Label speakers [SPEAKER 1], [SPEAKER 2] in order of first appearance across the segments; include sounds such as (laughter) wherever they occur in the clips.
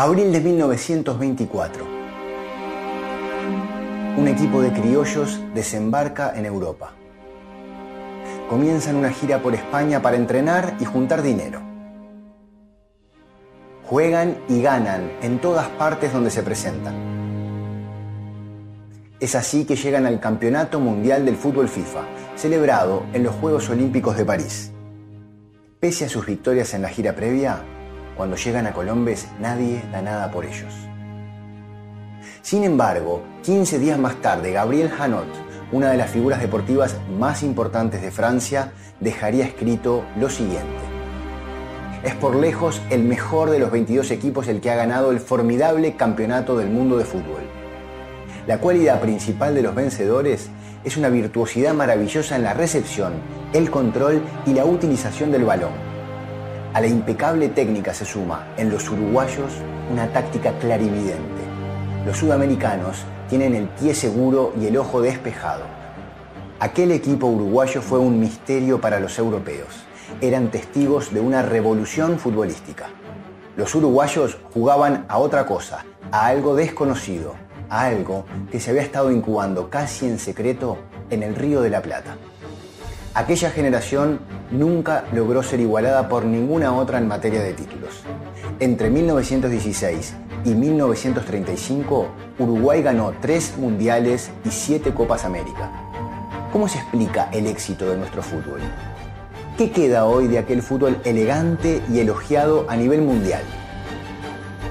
[SPEAKER 1] Abril de 1924. Un equipo de criollos desembarca en Europa. Comienzan una gira por España para entrenar y juntar dinero. Juegan y ganan en todas partes donde se presentan. Es así que llegan al Campeonato Mundial del Fútbol FIFA, celebrado en los Juegos Olímpicos de París. Pese a sus victorias en la gira previa, cuando llegan a Colombes nadie da nada por ellos. Sin embargo, 15 días más tarde, Gabriel Hanot, una de las figuras deportivas más importantes de Francia, dejaría escrito lo siguiente. Es por lejos el mejor de los 22 equipos el que ha ganado el formidable campeonato del mundo de fútbol. La cualidad principal de los vencedores es una virtuosidad maravillosa en la recepción, el control y la utilización del balón a la impecable técnica se suma en los uruguayos una táctica clarividente. Los sudamericanos tienen el pie seguro y el ojo despejado. Aquel equipo uruguayo fue un misterio para los europeos. Eran testigos de una revolución futbolística. Los uruguayos jugaban a otra cosa, a algo desconocido, a algo que se había estado incubando casi en secreto en el Río de la Plata. Aquella generación nunca logró ser igualada por ninguna otra en materia de títulos. Entre 1916 y 1935, Uruguay ganó tres mundiales y siete Copas América. ¿Cómo se explica el éxito de nuestro fútbol? ¿Qué queda hoy de aquel fútbol elegante y elogiado a nivel mundial?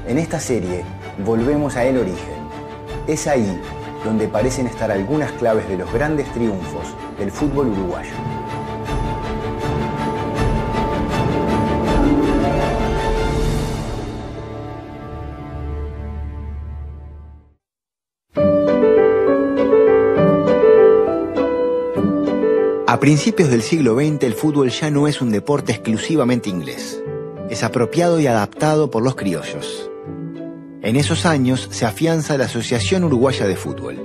[SPEAKER 1] En esta serie volvemos a el origen. Es ahí donde parecen estar algunas claves de los grandes triunfos del fútbol uruguayo. A principios del siglo XX el fútbol ya no es un deporte exclusivamente inglés. Es apropiado y adaptado por los criollos. En esos años se afianza la Asociación Uruguaya de Fútbol.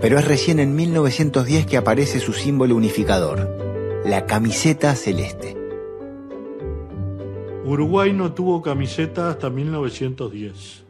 [SPEAKER 1] Pero es recién en 1910 que aparece su símbolo unificador, la camiseta celeste.
[SPEAKER 2] Uruguay no tuvo camiseta hasta 1910.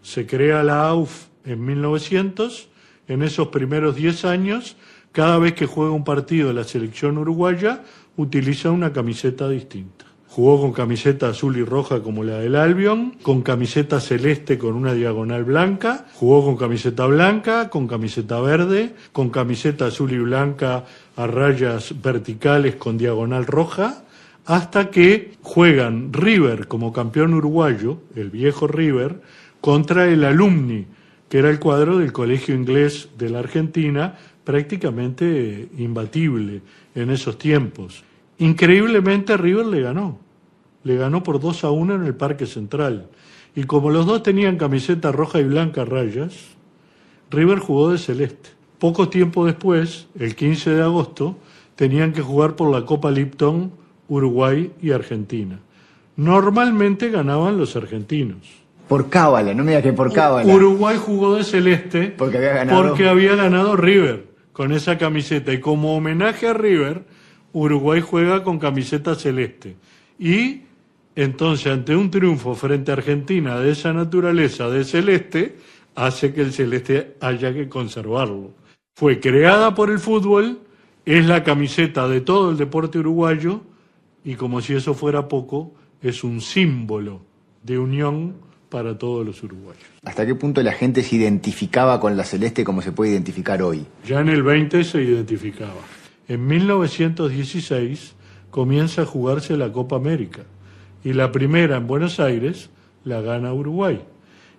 [SPEAKER 2] Se crea la AUF en 1900. En esos primeros 10 años cada vez que juega un partido de la selección uruguaya, utiliza una camiseta distinta. Jugó con camiseta azul y roja como la del Albion, con camiseta celeste con una diagonal blanca, jugó con camiseta blanca, con camiseta verde, con camiseta azul y blanca a rayas verticales con diagonal roja, hasta que juegan River como campeón uruguayo, el viejo River, contra el Alumni, que era el cuadro del Colegio Inglés de la Argentina, prácticamente imbatible en esos tiempos. Increíblemente River le ganó, le ganó por 2 a 1 en el Parque Central. Y como los dos tenían camiseta roja y blanca rayas, River jugó de celeste. Poco tiempo después, el 15 de agosto, tenían que jugar por la Copa Lipton Uruguay y Argentina. Normalmente ganaban los argentinos.
[SPEAKER 1] Por cábala, no me diga que por cábala.
[SPEAKER 2] Uruguay jugó de celeste
[SPEAKER 1] porque había ganado,
[SPEAKER 2] porque había ganado River con esa camiseta. Y como homenaje a River, Uruguay juega con camiseta celeste. Y entonces, ante un triunfo frente a Argentina de esa naturaleza de celeste, hace que el celeste haya que conservarlo. Fue creada por el fútbol, es la camiseta de todo el deporte uruguayo y como si eso fuera poco, es un símbolo de unión para todos los uruguayos.
[SPEAKER 1] ¿Hasta qué punto la gente se identificaba con la celeste como se puede identificar hoy?
[SPEAKER 2] Ya en el 20 se identificaba. En 1916 comienza a jugarse la Copa América y la primera en Buenos Aires la gana Uruguay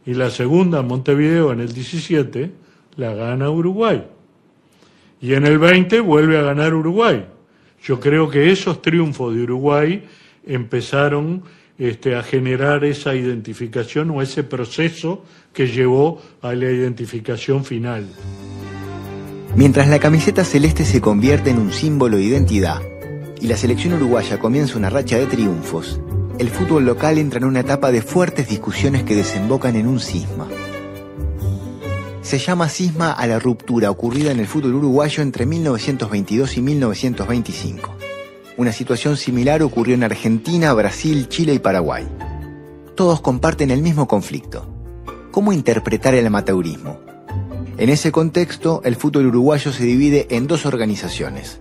[SPEAKER 2] y la segunda en Montevideo en el 17 la gana Uruguay y en el 20 vuelve a ganar Uruguay. Yo creo que esos triunfos de Uruguay empezaron este, a generar esa identificación o ese proceso que llevó a la identificación final.
[SPEAKER 1] Mientras la camiseta celeste se convierte en un símbolo de identidad y la selección uruguaya comienza una racha de triunfos, el fútbol local entra en una etapa de fuertes discusiones que desembocan en un cisma. Se llama cisma a la ruptura ocurrida en el fútbol uruguayo entre 1922 y 1925. Una situación similar ocurrió en Argentina, Brasil, Chile y Paraguay.
[SPEAKER 3] todos comparten el mismo conflicto. ¿Cómo interpretar el amateurismo? En ese contexto, el fútbol uruguayo se divide en dos organizaciones.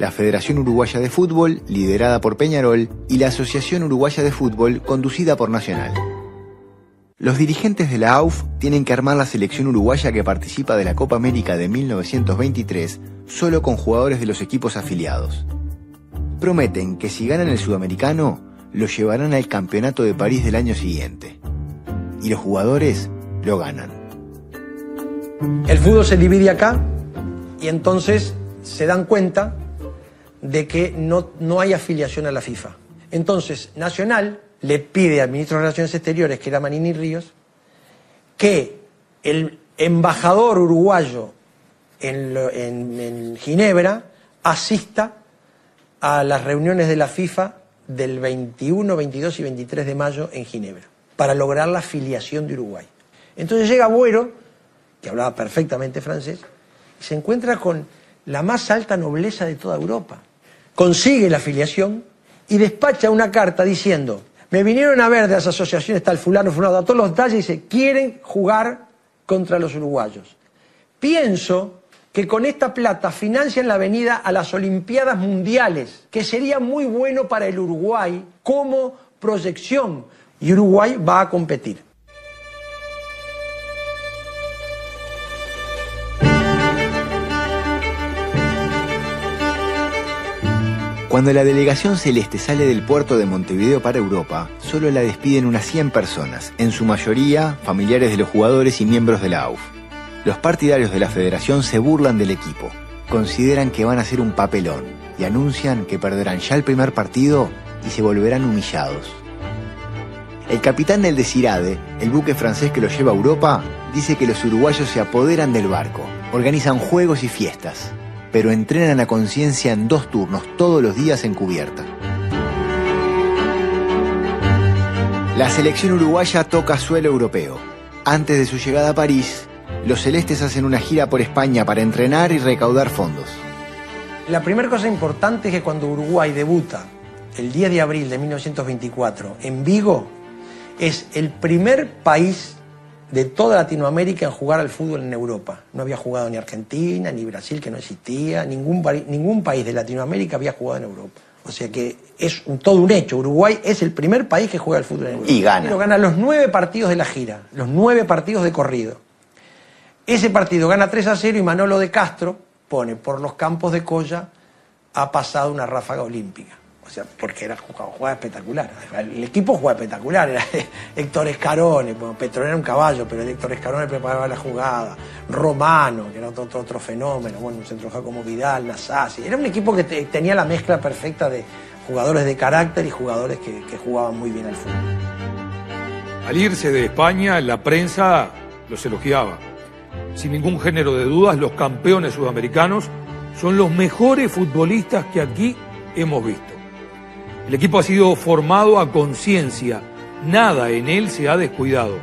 [SPEAKER 3] La Federación Uruguaya de Fútbol, liderada por Peñarol, y la Asociación Uruguaya de Fútbol, conducida por Nacional. Los dirigentes de la AUF tienen que armar la selección uruguaya que participa de la Copa América de 1923 solo con jugadores de los equipos afiliados. Prometen que si ganan el sudamericano, lo llevarán al Campeonato de París del año siguiente. Y los jugadores lo ganan.
[SPEAKER 4] El fútbol se divide acá y entonces se dan cuenta de que no, no hay afiliación a la FIFA. Entonces, Nacional le pide al ministro de Relaciones Exteriores, que era Manini Ríos, que el embajador uruguayo en, en, Ginebra asista a las reuniones de la FIFA del 21, 22 y 23 de mayo en Ginebra, para lograr la afiliación de Uruguay. Entonces llega Buero, que hablaba perfectamente francés, y se encuentra con la más alta nobleza de toda Europa. Consigue la afiliación y despacha una carta diciendo, me vinieron a ver de las asociaciones tal fulano, fulano, a todos los detalles y dice, quieren jugar contra los uruguayos. Pienso que con esta plata financian la venida a las Olimpiadas Mundiales, que sería muy bueno para el Uruguay como proyección. Y Uruguay va a competir.
[SPEAKER 3] Cuando la delegación celeste sale del puerto de Montevideo para Europa, solo la despiden unas 100 personas, en su mayoría familiares de los jugadores y miembros de la AUF. Los partidarios de la federación se burlan del equipo, consideran que van a ser un papelón y anuncian que perderán ya el primer partido y se volverán humillados. El capitán del Desirade, el buque francés que lo lleva a Europa, dice que los uruguayos se apoderan del barco, organizan juegos y fiestas, pero entrenan a conciencia en dos turnos todos los días en cubierta. La selección uruguaya toca suelo europeo. Antes de su llegada a París, los celestes hacen una gira por España para entrenar y recaudar fondos.
[SPEAKER 4] La primera cosa importante es que cuando Uruguay debuta el 10 de abril de 1924 en Vigo, es el primer país de toda Latinoamérica en jugar al fútbol en Europa. No había jugado ni Argentina, ni Brasil, que no existía, ningún, ningún país de Latinoamérica había jugado en Europa. O sea que es todo un hecho. Uruguay es el primer país que juega al fútbol en Europa.
[SPEAKER 3] Y gana.
[SPEAKER 4] Pero gana los nueve partidos de la gira, los nueve partidos de corrido. Ese partido gana 3 a 0 y Manolo de Castro pone por los campos de Colla ha pasado una ráfaga olímpica. O sea, porque era jugaba, espectacular. El equipo jugaba espectacular. Era Héctor Escarone, bueno, Petrón era un caballo, pero Héctor Escarone preparaba la jugada. Romano, que era otro, otro, fenómeno. Bueno, un centrojugador como Vidal, Nasasi. Era un equipo que tenía la mezcla perfecta de jugadores de carácter y jugadores que, que jugaban muy bien al fútbol.
[SPEAKER 5] Al irse de España, la prensa los elogiaba. Sin ningún género de dudas, los campeones sudamericanos son los mejores futbolistas que aquí hemos visto. El equipo ha sido formado a conciencia, nada en él se ha descuidado.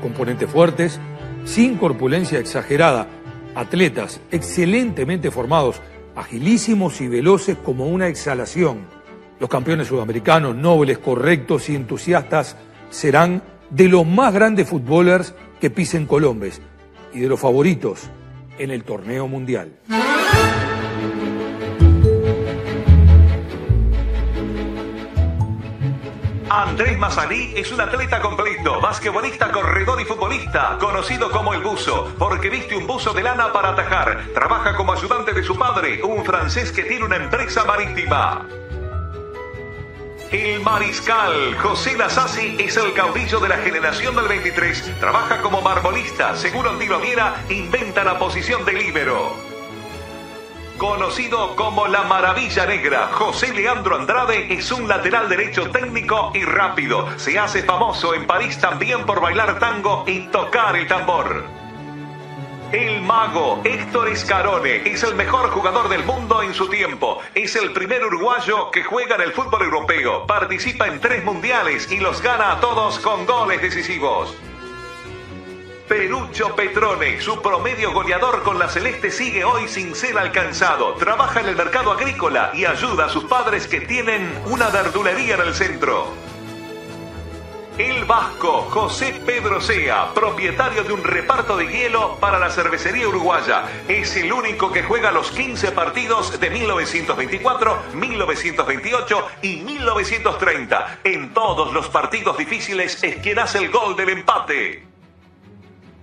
[SPEAKER 5] Componentes fuertes, sin corpulencia exagerada, atletas excelentemente formados, agilísimos y veloces como una exhalación. Los campeones sudamericanos, nobles, correctos y entusiastas serán de los más grandes futbolers que pisen Colombes y de los favoritos en el torneo mundial.
[SPEAKER 6] Andrés Mazalí es un atleta completo, basquetbolista, corredor y futbolista, conocido como el buzo, porque viste un buzo de lana para atajar. Trabaja como ayudante de su padre, un francés que tiene una empresa marítima. El mariscal José Nasasi es el caudillo de la generación del 23. Trabaja como marmolista, según Antilo Viera, inventa la posición de líbero. Conocido como la Maravilla Negra, José Leandro Andrade es un lateral derecho técnico y rápido. Se hace famoso en París también por bailar tango y tocar el tambor. El mago Héctor Escarone es el mejor jugador del mundo en su tiempo. Es el primer uruguayo que juega en el fútbol europeo. Participa en tres mundiales y los gana a todos con goles decisivos. Perucho Petrone, su promedio goleador con la Celeste sigue hoy sin ser alcanzado. Trabaja en el mercado agrícola y ayuda a sus padres que tienen una verdulería en el centro. El Vasco José Pedro Sea, propietario de un reparto de hielo para la cervecería uruguaya, es el único que juega los 15 partidos de 1924, 1928 y 1930. En todos los partidos difíciles es quien hace el gol del empate.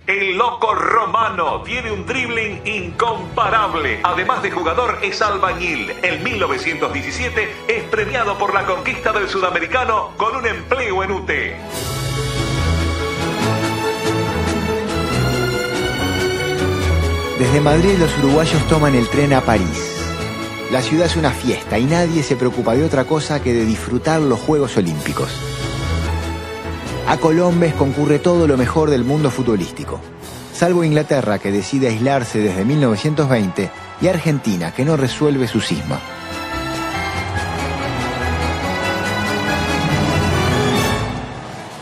[SPEAKER 6] El loco romano tiene un dribbling incomparable. Además de jugador, es albañil. En 1917 es premiado por la conquista del sudamericano con un empleo en UTE.
[SPEAKER 3] Desde Madrid los uruguayos toman el tren a París. La ciudad es una fiesta y nadie se preocupa de otra cosa que de disfrutar los Juegos Olímpicos. A Colombes concurre todo lo mejor del mundo futbolístico, salvo Inglaterra que decide aislarse desde 1920 y Argentina que no resuelve su cisma.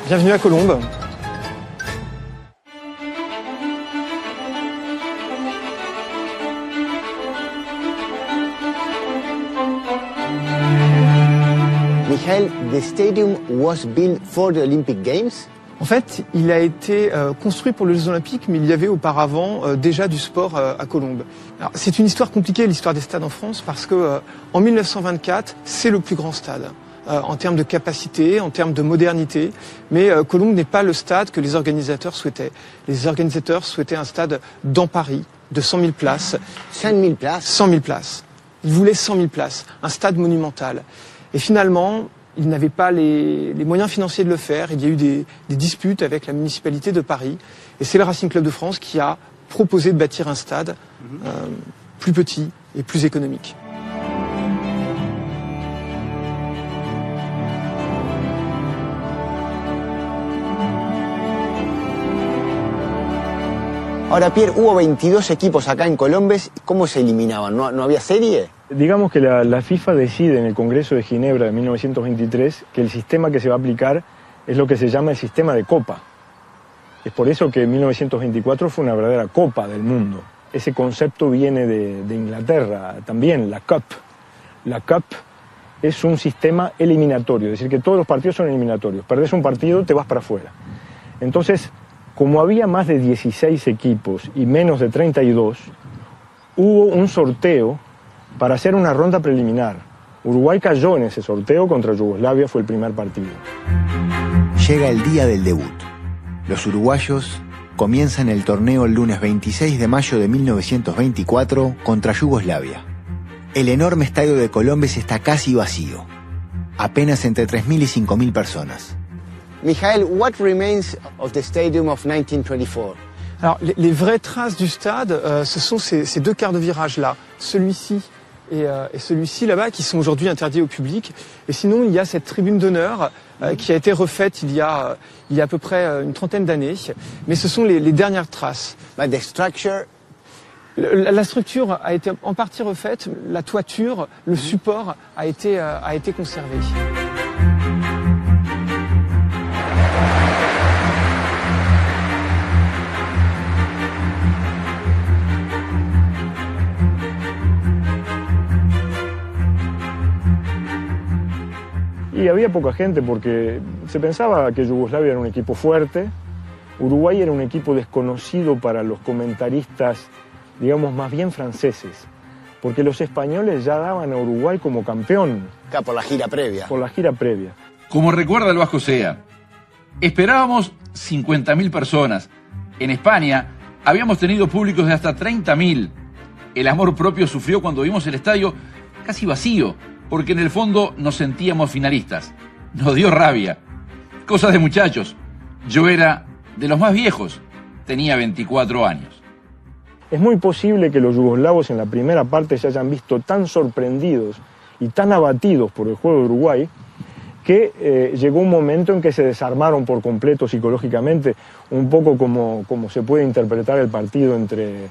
[SPEAKER 4] Bienvenue à Colombes.
[SPEAKER 3] The stadium was built for the Olympic Games?
[SPEAKER 7] En fait, il a été euh, construit pour les Jeux Olympiques, mais il y avait auparavant euh, déjà du sport euh, à Colombes. C'est une histoire compliquée, l'histoire des stades en France, parce que en 1924, c'est le plus grand stade en termes de capacité, en termes de modernité. Mais Colombes n'est pas le stade que les organisateurs souhaitaient. Les organisateurs souhaitaient un stade dans Paris, de 100 000 places.
[SPEAKER 3] 100 000 places?
[SPEAKER 7] 100 000 places. Ils voulaient 100 000 places, un stade monumental. Et finalement, ils n'avaient pas les, les moyens financiers de le faire. Il y a eu des, des disputes avec la municipalité de Paris. Et c'est le Racing Club de France qui a proposé de bâtir un stade euh, plus petit et plus économique.
[SPEAKER 3] Ahora, Pierre, hubo 22 equipos acá en Colombes. ¿Cómo se eliminaban? ¿No, no había serie?
[SPEAKER 8] Digamos que la, FIFA decide en el Congreso de Ginebra de 1923 que el sistema que se va a aplicar es lo que se llama el sistema de copa. Es por eso que 1924 fue una verdadera copa del mundo. Ese concepto viene de, de Inglaterra también, la Cup. La Cup es un sistema eliminatorio, es decir, que todos los partidos son eliminatorios. Perdés un partido, te vas para afuera. Entonces, como había más de 16 equipos y menos de 32, hubo un sorteo para hacer una ronda preliminar. Uruguay cayó en ese sorteo contra Yugoslavia, fue el primer partido.
[SPEAKER 3] Llega el día del debut. Los uruguayos comienzan el torneo el lunes 26 de mayo de 1924 contra Yugoslavia. El enorme estadio de Colombes está casi vacío. Apenas entre 3.000 y 5.000 personas. Michael, what remains of the stadium of 1924?
[SPEAKER 7] Alors, les, les vraies traces du stade, euh, ce sont ces, ces deux quarts de virage-là. Celui-ci et, euh, et celui-ci là-bas, qui sont aujourd'hui interdits au public. Et sinon, il y a cette tribune d'honneur euh, qui a été refaite il y a, euh, il y a à peu près une trentaine d'années. Mais ce sont les, les dernières traces.
[SPEAKER 3] But the structure
[SPEAKER 7] Le- La structure a été en partie refaite, la toiture, le support a été, a été conservé.
[SPEAKER 8] Y había poca gente porque se pensaba que Yugoslavia era un equipo fuerte, Uruguay era un equipo desconocido para los comentaristas, digamos, más bien franceses, porque los españoles ya daban a Uruguay como campeón
[SPEAKER 3] acá por la gira previa.
[SPEAKER 8] por la gira previa.
[SPEAKER 9] Como recuerda el Vasco Sea, esperábamos 50.000 personas. En España habíamos tenido públicos de hasta 30.000. El amor propio sufrió cuando vimos el estadio casi vacío, porque en el fondo nos sentíamos finalistas. Nos dio rabia. Cosas de muchachos. Yo era de los más viejos. Tenía 24 años.
[SPEAKER 8] Es muy posible que los yugoslavos en la primera parte se hayan visto tan sorprendidos y tan abatidos por el juego de Uruguay que eh, llegó un momento en que se desarmaron por completo psicológicamente, un poco como, como se puede interpretar el partido entre,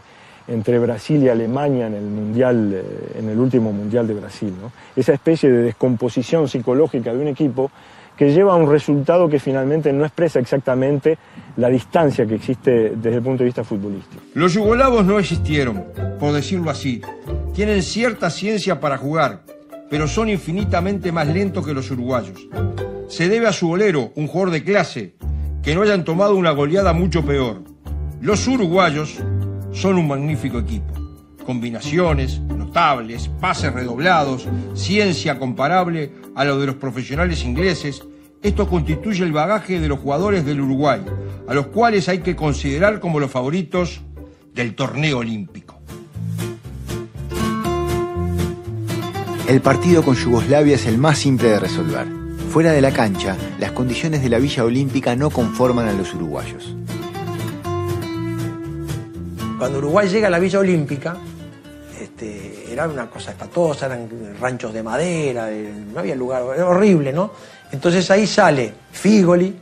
[SPEAKER 8] entre Brasil y Alemania en el, mundial, eh, en el último Mundial de Brasil. Esa especie de descomposición psicológica de un equipo que lleva a un resultado que finalmente no expresa exactamente la distancia que existe desde el punto de vista futbolístico.
[SPEAKER 10] Los yugoslavos no existieron, por decirlo así. Tienen cierta ciencia para jugar, pero son infinitamente más lentos que los uruguayos. se debe a su bolero, un jugador de clase, que no hayan tomado una goleada mucho peor. Los uruguayos son un magnífico equipo. Combinaciones notables, pases redoblados, ciencia comparable a lo de los profesionales ingleses. Esto constituye el bagaje de los jugadores del Uruguay, a los cuales hay que considerar como los favoritos del torneo olímpico.
[SPEAKER 3] El partido con Yugoslavia es el más simple de resolver. Fuera de la cancha, las condiciones de la Villa Olímpica no conforman a los uruguayos.
[SPEAKER 4] Cuando Uruguay llega a la Villa Olímpica, este, era una cosa espatosa, eran ranchos de madera, no había lugar, era horrible, ¿no? Entonces ahí sale Figoli,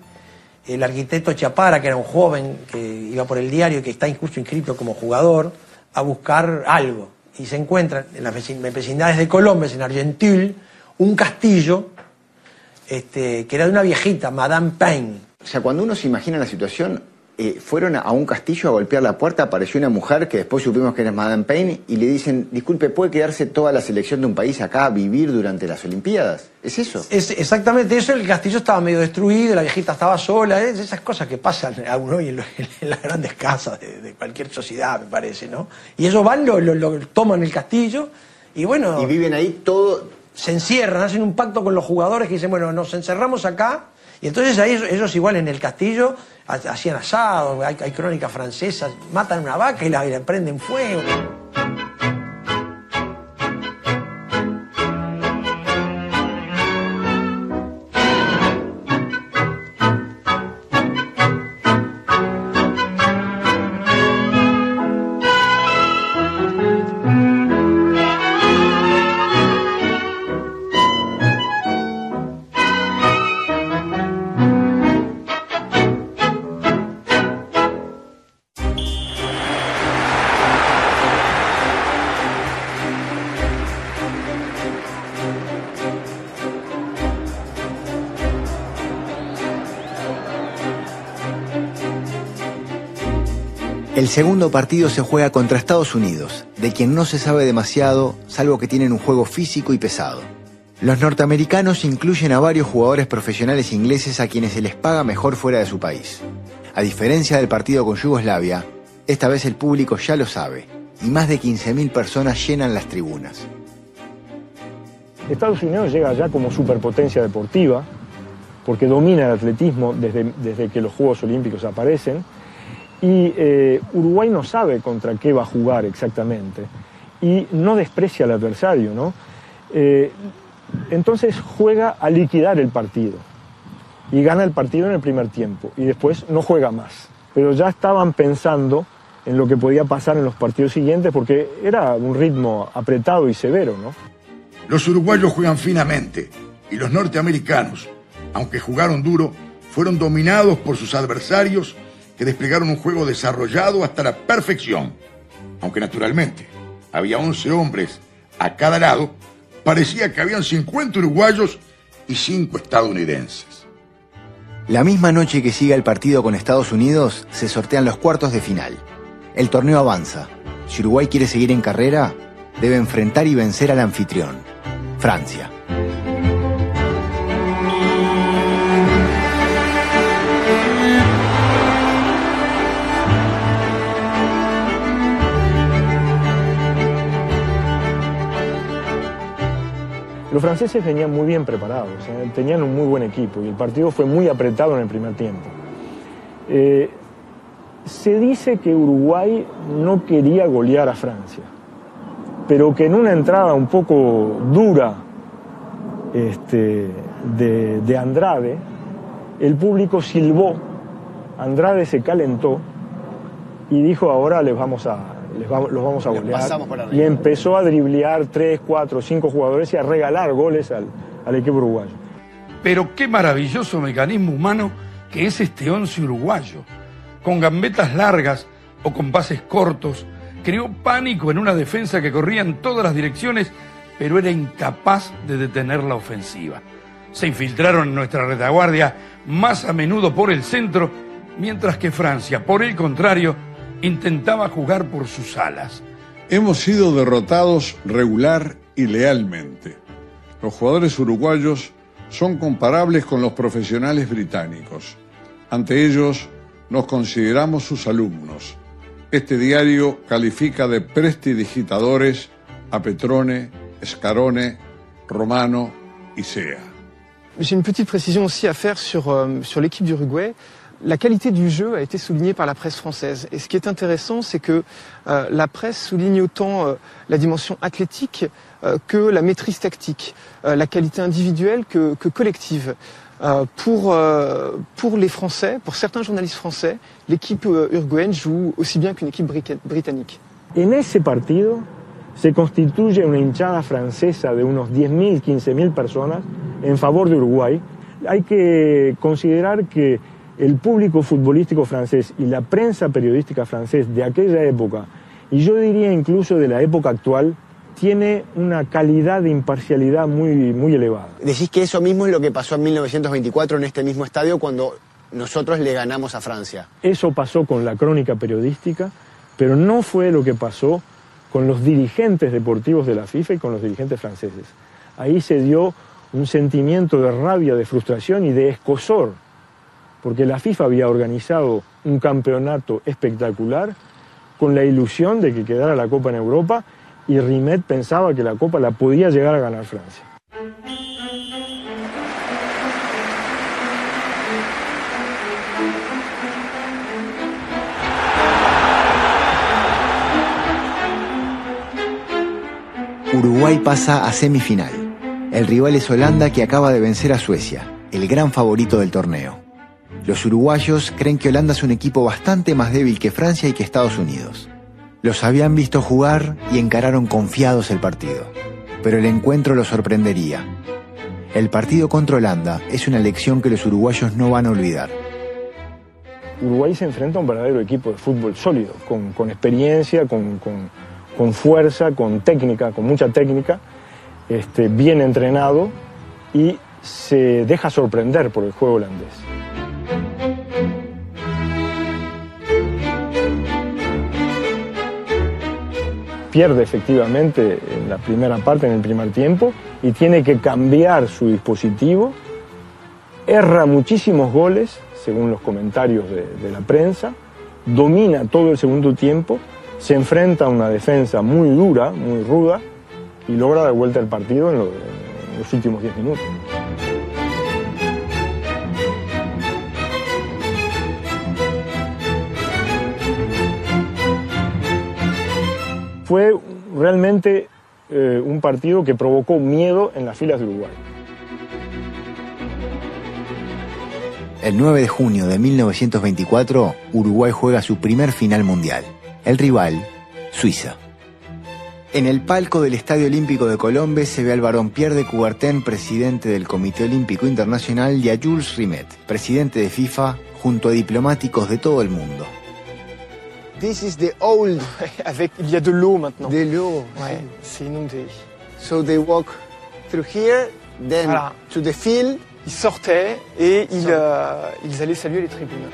[SPEAKER 4] el arquitecto Chiapara, que era un joven que iba por el diario y que está incluso inscrito como jugador, a buscar algo. Y se encuentra en las vecindades de Colombes, en Argentil, un castillo este, que era de una viejita, Madame Paine.
[SPEAKER 3] O sea, cuando uno se imagina la situación, eh, fueron a un castillo a golpear la puerta, apareció una mujer que después supimos que era Madame Payne y le dicen, disculpe, ¿puede quedarse toda la selección de un país acá a vivir durante las Olimpiadas? ¿Es eso?
[SPEAKER 4] Es exactamente eso, el castillo estaba medio destruido, la viejita estaba sola, es esas cosas que pasan aún hoy (laughs) en, las grandes casas de, cualquier sociedad, me parece, ¿no? Y ellos van, lo, lo, toman el castillo y bueno...
[SPEAKER 3] Y viven ahí todo...
[SPEAKER 4] Se encierran, hacen un pacto con los jugadores que dicen, bueno, nos encerramos acá y entonces ahí ellos, igual en el castillo hacían asado, hay, crónicas francesas, matan una vaca y la, y la prenden fuego.
[SPEAKER 3] Segundo partido se juega contra Estados Unidos, de quien no se sabe demasiado, salvo que tienen un juego físico y pesado. Los norteamericanos incluyen a varios jugadores profesionales ingleses a quienes se les paga mejor fuera de su país. A diferencia del partido con Yugoslavia, esta vez el público ya lo sabe, y más de 15.000 personas llenan las tribunas.
[SPEAKER 8] Estados Unidos llega ya como superpotencia deportiva, porque domina el atletismo desde, desde que los Juegos Olímpicos aparecen, y eh, Uruguay no sabe contra qué va a jugar exactamente y no desprecia al adversario, ¿no? Eh, entonces juega a liquidar el partido y gana el partido en el primer tiempo y después no juega más. Pero ya estaban pensando en lo que podía pasar en los partidos siguientes porque era un ritmo apretado y severo, ¿no?
[SPEAKER 11] Los uruguayos juegan finamente y los norteamericanos, aunque jugaron duro, fueron dominados por sus adversarios que desplegaron un juego desarrollado hasta la perfección. Aunque naturalmente había 11 hombres a cada lado, parecía que habían 50 uruguayos y 5 estadounidenses.
[SPEAKER 3] La misma noche que siga el partido con Estados Unidos, se sortean los cuartos de final. El torneo avanza. Si Uruguay quiere seguir en carrera, debe enfrentar y vencer al anfitrión, Francia.
[SPEAKER 8] Los franceses venían muy bien preparados, ¿eh? tenían un muy buen equipo y el partido fue muy apretado en el primer tiempo. Eh, se dice que Uruguay no quería golear a Francia, pero que en una entrada un poco dura este, de, de Andrade, el público silbó, Andrade se calentó y dijo ahora les vamos a, los vamos a golear. Y empezó a driblear tres, cuatro, cinco jugadores y a regalar goles al, al equipo uruguayo.
[SPEAKER 5] Pero qué maravilloso mecanismo humano que es este once uruguayo. Con gambetas largas o con pases cortos, creó pánico en una defensa que corría en todas las direcciones, pero era incapaz de detener la ofensiva. Se infiltraron en nuestra retaguardia más a menudo por el centro, mientras que Francia, por el contrario, intentaba jugar por sus alas.
[SPEAKER 12] Hemos sido derrotados regular y lealmente. Los jugadores uruguayos son comparables con los profesionales británicos. Ante ellos nos consideramos sus alumnos. Este diario califica de prestidigitadores a Petrone, Scarone, Romano y Sea.
[SPEAKER 7] J'ai une petite précision aussi à faire sur, euh, sur l'équipe d'Uruguay. La qualité du jeu a été soulignée par la presse française. Et ce qui est intéressant, c'est que euh, la presse souligne autant euh, la dimension athlétique euh, que la maîtrise tactique, euh, la qualité individuelle que, que collective. Euh, pour, euh, pour les Français, pour certains journalistes français, l'équipe uruguayenne joue aussi bien qu'une équipe britannique.
[SPEAKER 8] En ese partido se constituye una hinchada francesa de unos 10.000, 15.000 personas en favor de Uruguay. Hay que considerar que el público futbolístico francés y la prensa periodística francés de aquella época, y yo diría incluso de la época actual, tiene una calidad de imparcialidad muy, muy elevada.
[SPEAKER 3] Decís que eso mismo es lo que pasó en 1924 en este mismo estadio cuando nosotros le ganamos a Francia.
[SPEAKER 8] Eso pasó con la crónica periodística, pero no fue lo que pasó con los dirigentes deportivos de la FIFA y con los dirigentes franceses. Ahí se dio un sentimiento de rabia, de frustración y de escosor, porque la FIFA había organizado un campeonato espectacular con la ilusión de que quedara la Copa en Europa y Rimet pensaba que la Copa la podía llegar a ganar Francia.
[SPEAKER 3] Uruguay pasa a semifinal. El rival es Holanda que acaba de vencer a Suecia, el gran favorito del torneo. Los uruguayos creen que Holanda es un equipo bastante más débil que Francia y que Estados Unidos. Los habían visto jugar y encararon confiados el partido. Pero el encuentro los sorprendería. El partido contra Holanda es una lección que los uruguayos no van a olvidar.
[SPEAKER 8] Uruguay se enfrenta a un verdadero equipo de fútbol sólido, con, experiencia, con fuerza, con técnica, con mucha técnica, este, bien entrenado y se deja sorprender por el juego holandés. Pierde efectivamente en la primera parte, en el primer tiempo, y tiene que cambiar su dispositivo erra muchísimos goles, según los comentarios de, la prensa, domina todo el segundo tiempo, se enfrenta a una defensa muy dura, muy ruda, y logra dar vuelta el partido en los últimos 10 minutos. Fue realmente eh, un partido que provocó miedo en las filas de Uruguay.
[SPEAKER 3] El 9 de junio de 1924, Uruguay juega su primer final mundial. El rival, Suiza. En el palco del Estadio Olímpico de Colombes se ve al varón Pierre de Coubertin, presidente del Comité Olímpico Internacional, y a Jules Rimet, presidente de FIFA, junto a diplomáticos de todo el mundo. This is the old. (laughs)
[SPEAKER 7] Avec, il y a de l'eau maintenant.
[SPEAKER 3] De l'eau.
[SPEAKER 7] Ouais, c'est inondé.
[SPEAKER 3] So they walk through here, then
[SPEAKER 7] Voilà.
[SPEAKER 3] to the field.
[SPEAKER 7] Ils sortaient et ils, euh, ils allaient saluer les tribunes.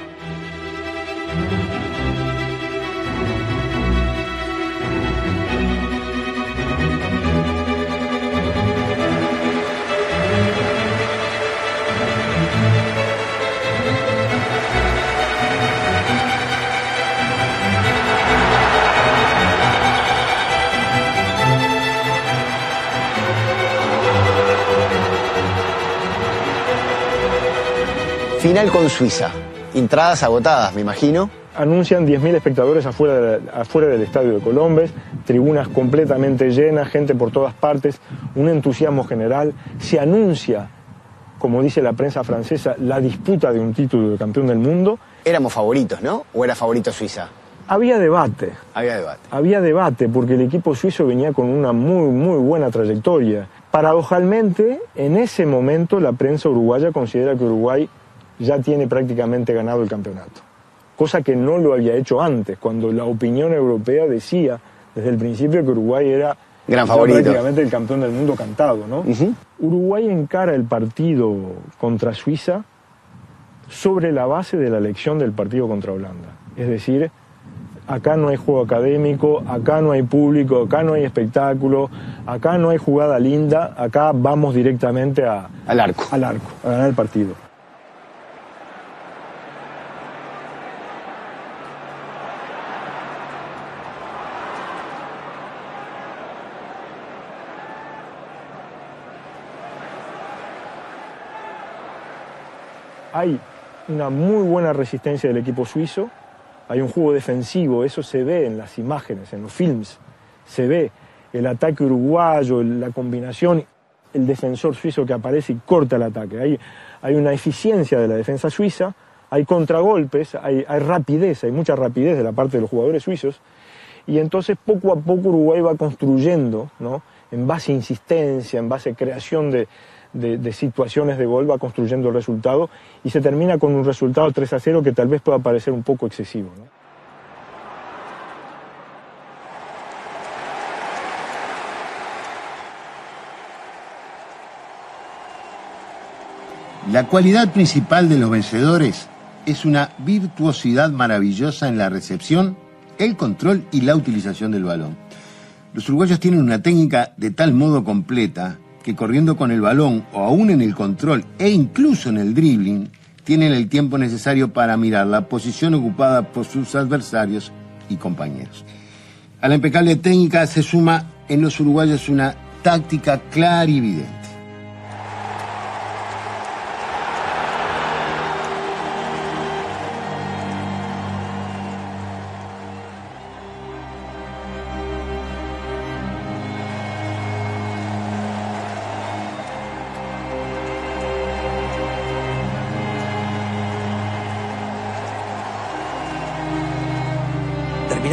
[SPEAKER 3] Final con Suiza. Entradas agotadas, me imagino.
[SPEAKER 8] anuncian 10.000 espectadores afuera, de la- afuera del estadio de Colombes, tribunas completamente llenas, gente por todas partes, un entusiasmo general. Se anuncia, como dice la prensa francesa, la disputa de un título de campeón del mundo.
[SPEAKER 3] Éramos favoritos, ¿no? ¿O era favorito Suiza?
[SPEAKER 8] Había debate,
[SPEAKER 3] Había debate.
[SPEAKER 8] había debate porque el equipo suizo venía con una muy, muy buena trayectoria. Paradojalmente, en ese momento la prensa uruguaya considera que Uruguay ya tiene prácticamente ganado el campeonato, cosa que no lo había hecho antes, cuando la opinión europea decía desde el principio que Uruguay era
[SPEAKER 3] Gran favorito.
[SPEAKER 8] prácticamente el campeón del mundo cantado, ¿no? Uruguay encara el partido contra Suiza sobre la base de la elección del partido contra Holanda. Es decir, acá no hay juego académico, acá no hay público, acá no hay espectáculo, acá no hay jugada linda, acá vamos directamente a,
[SPEAKER 1] al arco.
[SPEAKER 8] Al arco, a ganar el partido. Hay una muy buena resistencia del equipo suizo, hay un juego defensivo, eso se ve en las imágenes, en los films, se ve el ataque uruguayo, la combinación, el defensor suizo que aparece y corta el ataque. Hay, una eficiencia de la defensa suiza, hay contragolpes, hay, hay rapidez, hay mucha rapidez de la parte de los jugadores suizos, y entonces poco a poco Uruguay va construyendo, ¿no? en base a insistencia, en base a creación de, de, situaciones de gol va construyendo el resultado y se termina con un resultado 3 a 0 que tal vez pueda parecer un poco excesivo.
[SPEAKER 13] La cualidad principal de los vencedores es una virtuosidad maravillosa en la recepción, el control y la utilización del balón. Los uruguayos tienen una técnica de tal modo completa que corriendo con el balón o aún en el control e incluso en el dribbling, tienen el tiempo necesario para mirar la posición ocupada por sus adversarios y compañeros. A la impecable técnica se suma en los uruguayos una táctica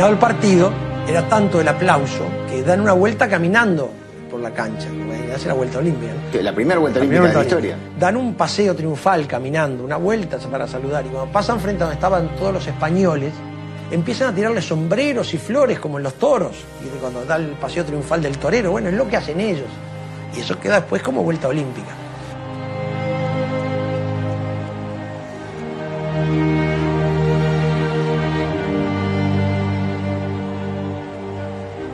[SPEAKER 13] clarividente.
[SPEAKER 4] el partido, era tanto el aplauso que dan una vuelta caminando por la cancha. Hace la vuelta olímpica.
[SPEAKER 1] La primera vuelta olímpica de la historia.
[SPEAKER 4] Dan un paseo triunfal caminando, una vuelta para saludar. Y cuando pasan frente a donde estaban todos los españoles, empiezan a tirarle sombreros y flores como en los toros. Y cuando da el paseo triunfal del torero, bueno, es lo que hacen ellos. Y eso queda después como vuelta olímpica.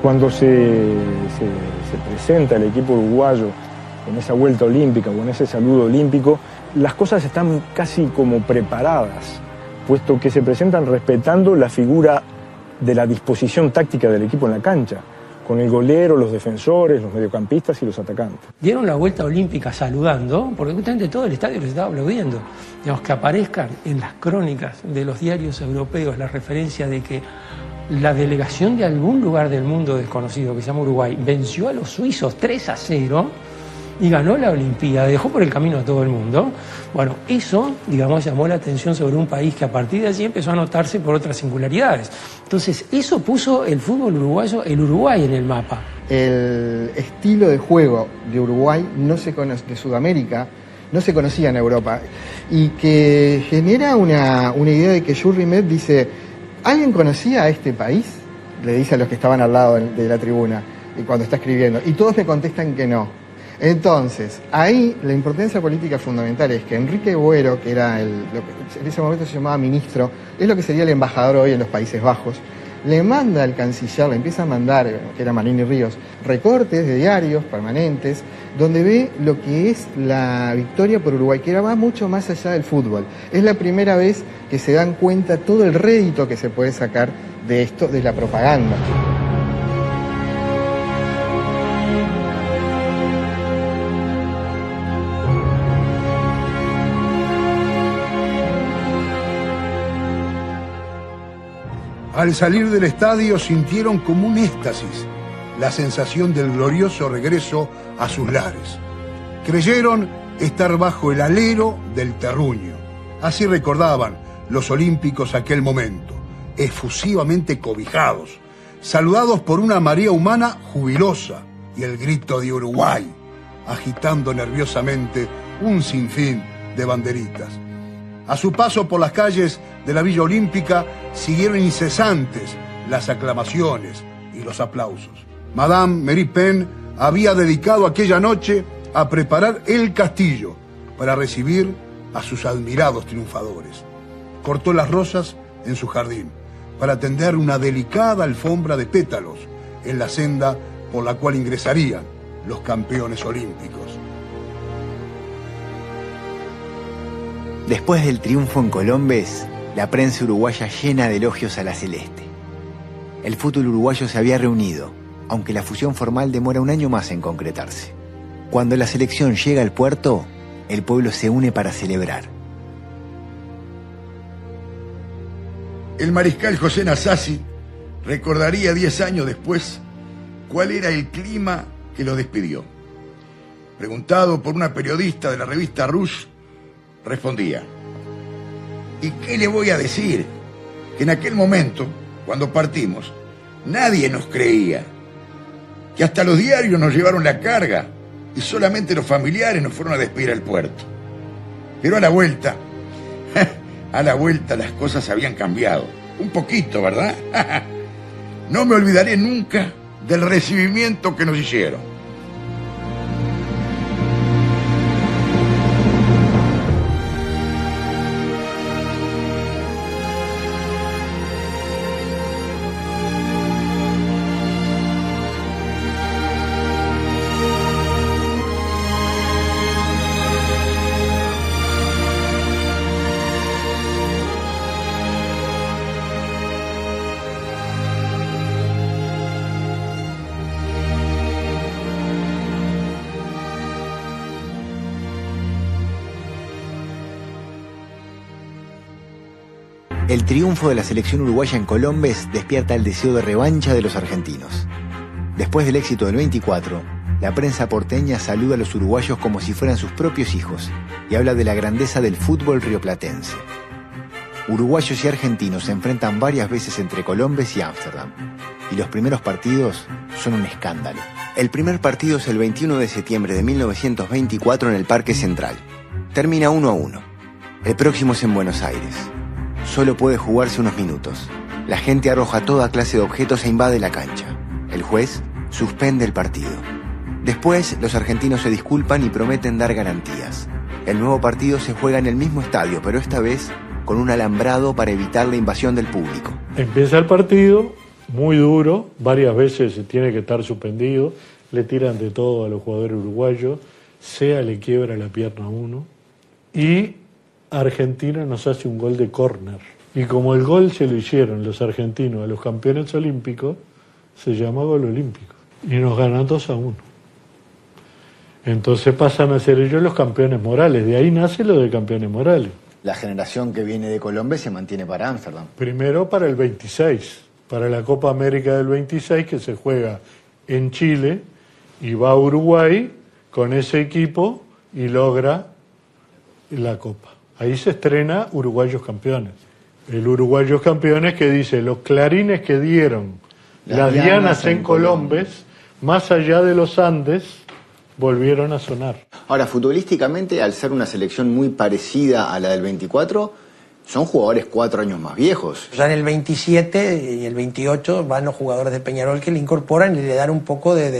[SPEAKER 8] Cuando se, presenta el equipo uruguayo en esa vuelta olímpica o en ese saludo olímpico, las cosas están casi como preparadas, puesto que se presentan respetando la figura de la disposición táctica del equipo en la cancha, con el golero, los defensores, los mediocampistas y los atacantes.
[SPEAKER 14] Dieron la vuelta olímpica saludando, porque justamente todo el estadio les estaba aplaudiendo. Digamos, que aparezcan en las crónicas de los diarios europeos la referencia de que la delegación de algún lugar del mundo desconocido que se llama Uruguay venció a los suizos 3 a 0 y ganó la Olimpiada, dejó por el camino a todo el mundo. Bueno, eso, digamos, llamó la atención sobre un país que a partir de allí empezó a notarse por otras singularidades. Entonces, eso puso el fútbol uruguayo, el Uruguay en el mapa.
[SPEAKER 15] El estilo de juego de Uruguay no se conoce, de Sudamérica, no se conocía en Europa. Y que genera una, una idea de que Jules Rimet dice, ¿Alguien conocía a este país? Le dice a los que estaban al lado de la tribuna y cuando está escribiendo. Y todos me contestan que no. Entonces, ahí la importancia política fundamental es que Enrique Buero, que era el, en ese momento se llamaba ministro, es lo que sería el embajador hoy en los Países Bajos, le manda al canciller, le empieza a mandar, que era Marini Ríos, recortes de diarios permanentes, donde ve lo que es la victoria por Uruguay, que va mucho más allá del fútbol. Es la primera vez que se dan cuenta todo el rédito que se puede sacar de esto, de la propaganda.
[SPEAKER 16] Al salir del estadio sintieron como un éxtasis la sensación del glorioso regreso a sus lares. Creyeron estar bajo el alero del terruño. Así recordaban los olímpicos aquel momento, efusivamente cobijados, saludados por una marea humana jubilosa y el grito de Uruguay, agitando nerviosamente un sinfín de banderitas. A su paso por las calles de la Villa Olímpica siguieron incesantes las aclamaciones y los aplausos. Madame Mary Penn había dedicado aquella noche a preparar el castillo para recibir a sus admirados triunfadores. Cortó las rosas en su jardín, para tender una delicada alfombra de pétalos en la senda por la cual ingresarían los campeones olímpicos.
[SPEAKER 3] Después del triunfo en Colombes, la prensa uruguaya llena de elogios a la celeste. El fútbol uruguayo se había reunido, aunque la fusión formal demora un año más en concretarse. Cuando la selección llega al puerto, el pueblo se une para celebrar.
[SPEAKER 11] El mariscal José Nasasi recordaría diez años después cuál era el clima que lo despidió. Preguntado por una periodista de la revista Rush, respondía, ¿y qué le voy a decir? Que en aquel momento, cuando partimos, nadie nos creía, que hasta los diarios nos llevaron la carga y solamente los familiares nos fueron a despedir al puerto. Pero a la vuelta, (laughs) a la vuelta las cosas habían cambiado, un poquito, ¿verdad? (laughs) no me olvidaré nunca del recibimiento que nos hicieron.
[SPEAKER 3] El triunfo de la selección uruguaya en Colombes despierta el deseo de revancha de los argentinos. Después del éxito del 24, la prensa porteña saluda a los uruguayos como si fueran sus propios hijos y habla de la grandeza del fútbol rioplatense. Uruguayos y argentinos se enfrentan varias veces entre Colombes y Ámsterdam, y los primeros partidos son un escándalo. El primer partido es el 21 de septiembre de 1924 en el Parque Central. Termina 1 a 1. El próximo es en Buenos Aires solo puede jugarse unos minutos. La gente arroja toda clase de objetos e invade la cancha. El juez suspende el partido. Después, los argentinos se disculpan y prometen dar garantías. El nuevo partido se juega en el mismo estadio, pero esta vez con un alambrado para evitar la invasión del público.
[SPEAKER 2] Empieza el partido, muy duro, varias veces se tiene que estar suspendido, le tiran de todo a los jugadores uruguayos, sea le quiebra la pierna a uno, y Argentina nos hace un gol de córner. Y como el gol se lo hicieron los argentinos a los campeones olímpicos, se llama gol olímpico. Y nos ganan 2 a 1. Entonces pasan a ser ellos los campeones morales. De ahí nace lo de campeones morales.
[SPEAKER 3] La generación que viene de Colombia se mantiene para Ámsterdam.
[SPEAKER 2] Primero para el 26, para la Copa América del 26 que se juega en Chile y va a Uruguay con ese equipo y logra la Copa. Ahí se estrena Uruguayos Campeones. El Uruguayos Campeones que dice, los clarines que dieron las, dianas, en Colombes, más allá de los Andes, volvieron a sonar.
[SPEAKER 3] Ahora, futbolísticamente, al ser una selección muy parecida a la del 24, son jugadores cuatro años más viejos.
[SPEAKER 4] Ya en el 27 y el 28 van los jugadores de Peñarol que le incorporan y le dan un poco de,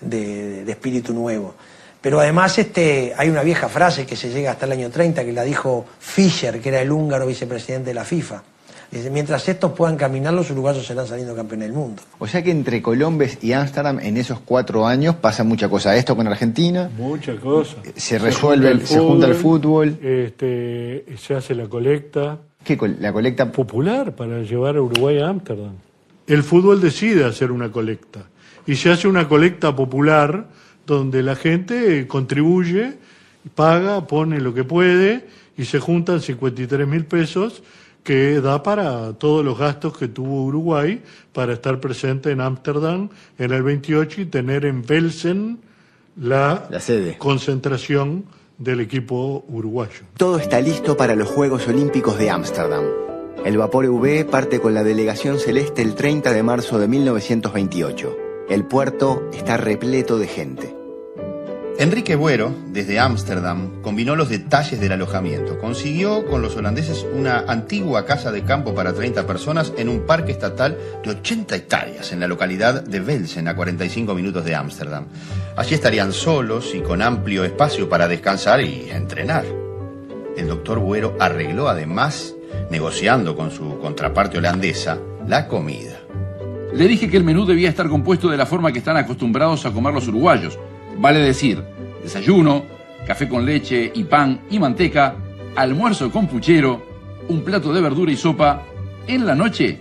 [SPEAKER 4] de espíritu nuevo. Pero además este, hay una vieja frase que se llega hasta el año 30 que la dijo Fischer, que era el húngaro vicepresidente de la FIFA. Dice, mientras estos puedan caminar, los uruguayos serán saliendo campeones del mundo.
[SPEAKER 3] O sea que entre Colombes y Ámsterdam en esos cuatro años pasa mucha cosa. Esto con Argentina.
[SPEAKER 2] Mucha cosa.
[SPEAKER 3] Se resuelve, se junta el fútbol.
[SPEAKER 2] Este, se hace la colecta.
[SPEAKER 3] ¿Qué? La colecta
[SPEAKER 2] popular para llevar a Uruguay a Ámsterdam. El fútbol decide hacer una colecta. Y se hace una colecta popular donde la gente contribuye, paga, pone lo que puede y se juntan 53 mil pesos que da para todos los gastos que tuvo Uruguay para estar presente en Ámsterdam en el 28 y tener en Velsen la,
[SPEAKER 3] la sede.
[SPEAKER 2] concentración del equipo uruguayo.
[SPEAKER 3] Todo está listo para los Juegos Olímpicos de Ámsterdam. El Vapor EV parte con la delegación celeste el 30 de marzo de 1928. El puerto está repleto de gente.
[SPEAKER 17] Enrique Buero, desde Ámsterdam, combinó los detalles del alojamiento. Consiguió con los holandeses una antigua casa de campo para 30 personas en un parque estatal de 80 hectáreas en la localidad de Velsen, a 45 minutos de Ámsterdam. Allí estarían solos y con amplio espacio para descansar y entrenar. El doctor Buero arregló además negociando con su contraparte holandesa la comida.
[SPEAKER 9] Le dije que el menú debía estar compuesto de la forma que están acostumbrados a comer los uruguayos. Vale decir, desayuno, café con leche y pan y manteca, almuerzo con puchero, un plato de verdura y sopa, en la noche,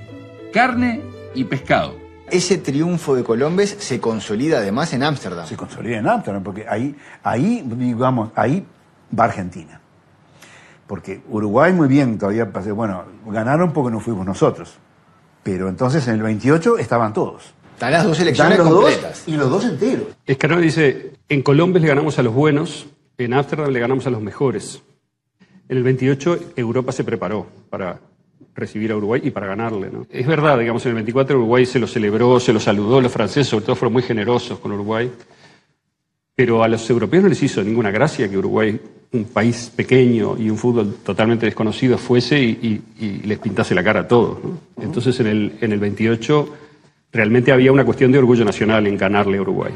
[SPEAKER 9] carne y pescado.
[SPEAKER 3] Ese triunfo de Colombes se consolida además en Ámsterdam.
[SPEAKER 18] Se consolida en Ámsterdam, porque ahí, ahí, digamos, ahí va Argentina. Porque Uruguay muy bien, todavía pasé, bueno, ganaron porque no fuimos nosotros. Pero entonces en el 28 estaban todos.
[SPEAKER 3] Están las dos elecciones
[SPEAKER 18] los
[SPEAKER 3] completas.
[SPEAKER 18] dos y los dos enteros.
[SPEAKER 19] Escarone dice, en Colombia le ganamos a los buenos, en Ámsterdam le ganamos a los mejores. En el 28 Europa se preparó para recibir a Uruguay y para ganarle. ¿no? Es verdad, digamos, en el 24 Uruguay se lo celebró, se lo saludó, los franceses sobre todo fueron muy generosos con Uruguay, pero a los europeos no les hizo ninguna gracia que Uruguay, un país pequeño y un fútbol totalmente desconocido, fuese y, y- y les pintase la cara a todos. ¿no? Entonces en el, en el 28 realmente había una cuestión de orgullo nacional en ganarle a Uruguay.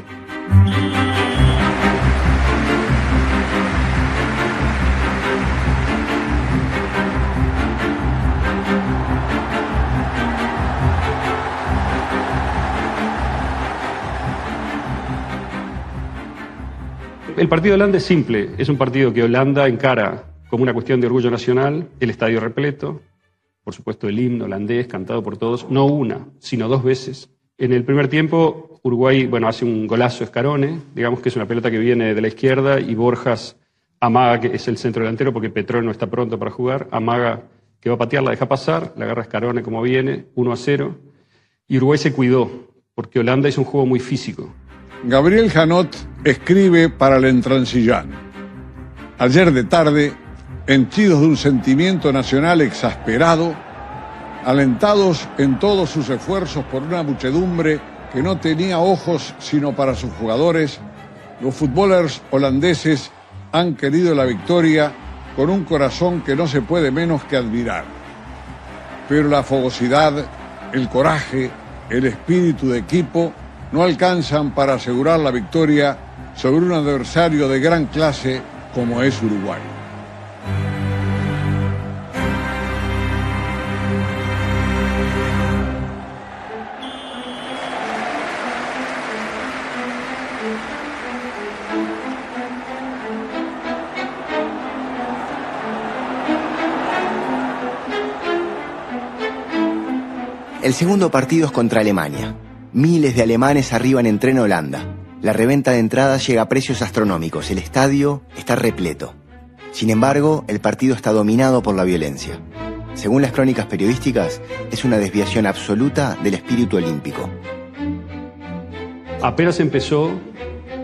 [SPEAKER 19] El partido de Holanda es simple, es un partido que Holanda encara como una cuestión de orgullo nacional, el estadio repleto, por supuesto el himno holandés cantado por todos, no una, sino dos veces. En el primer tiempo, Uruguay, bueno, hace un golazo Escarone, digamos que es una pelota que viene de la izquierda y Borjas amaga, que es el centro delantero porque Petrón no está pronto para jugar, amaga que va a patear, la deja pasar, la agarra Escarone como viene, 1 a 0, y Uruguay se cuidó, porque Holanda hizo un juego muy físico.
[SPEAKER 12] Gabriel Janot escribe para el Entrancillán. Ayer de tarde, henchidos de un sentimiento nacional exasperado, alentados en todos sus esfuerzos por una muchedumbre que no tenía ojos sino para sus jugadores, los futbolers holandeses han querido la victoria con un corazón que no se puede menos que admirar. Pero la fogosidad, el coraje, el espíritu de equipo no alcanzan para asegurar la victoria sobre un adversario de gran clase como es Uruguay.
[SPEAKER 3] El segundo partido es contra Alemania. Miles de alemanes arriban en tren a Holanda. La reventa de entradas llega a precios astronómicos. El estadio está repleto. Sin embargo, el partido está dominado por la violencia. Según las crónicas periodísticas, es una desviación absoluta del espíritu olímpico.
[SPEAKER 19] Apenas empezó,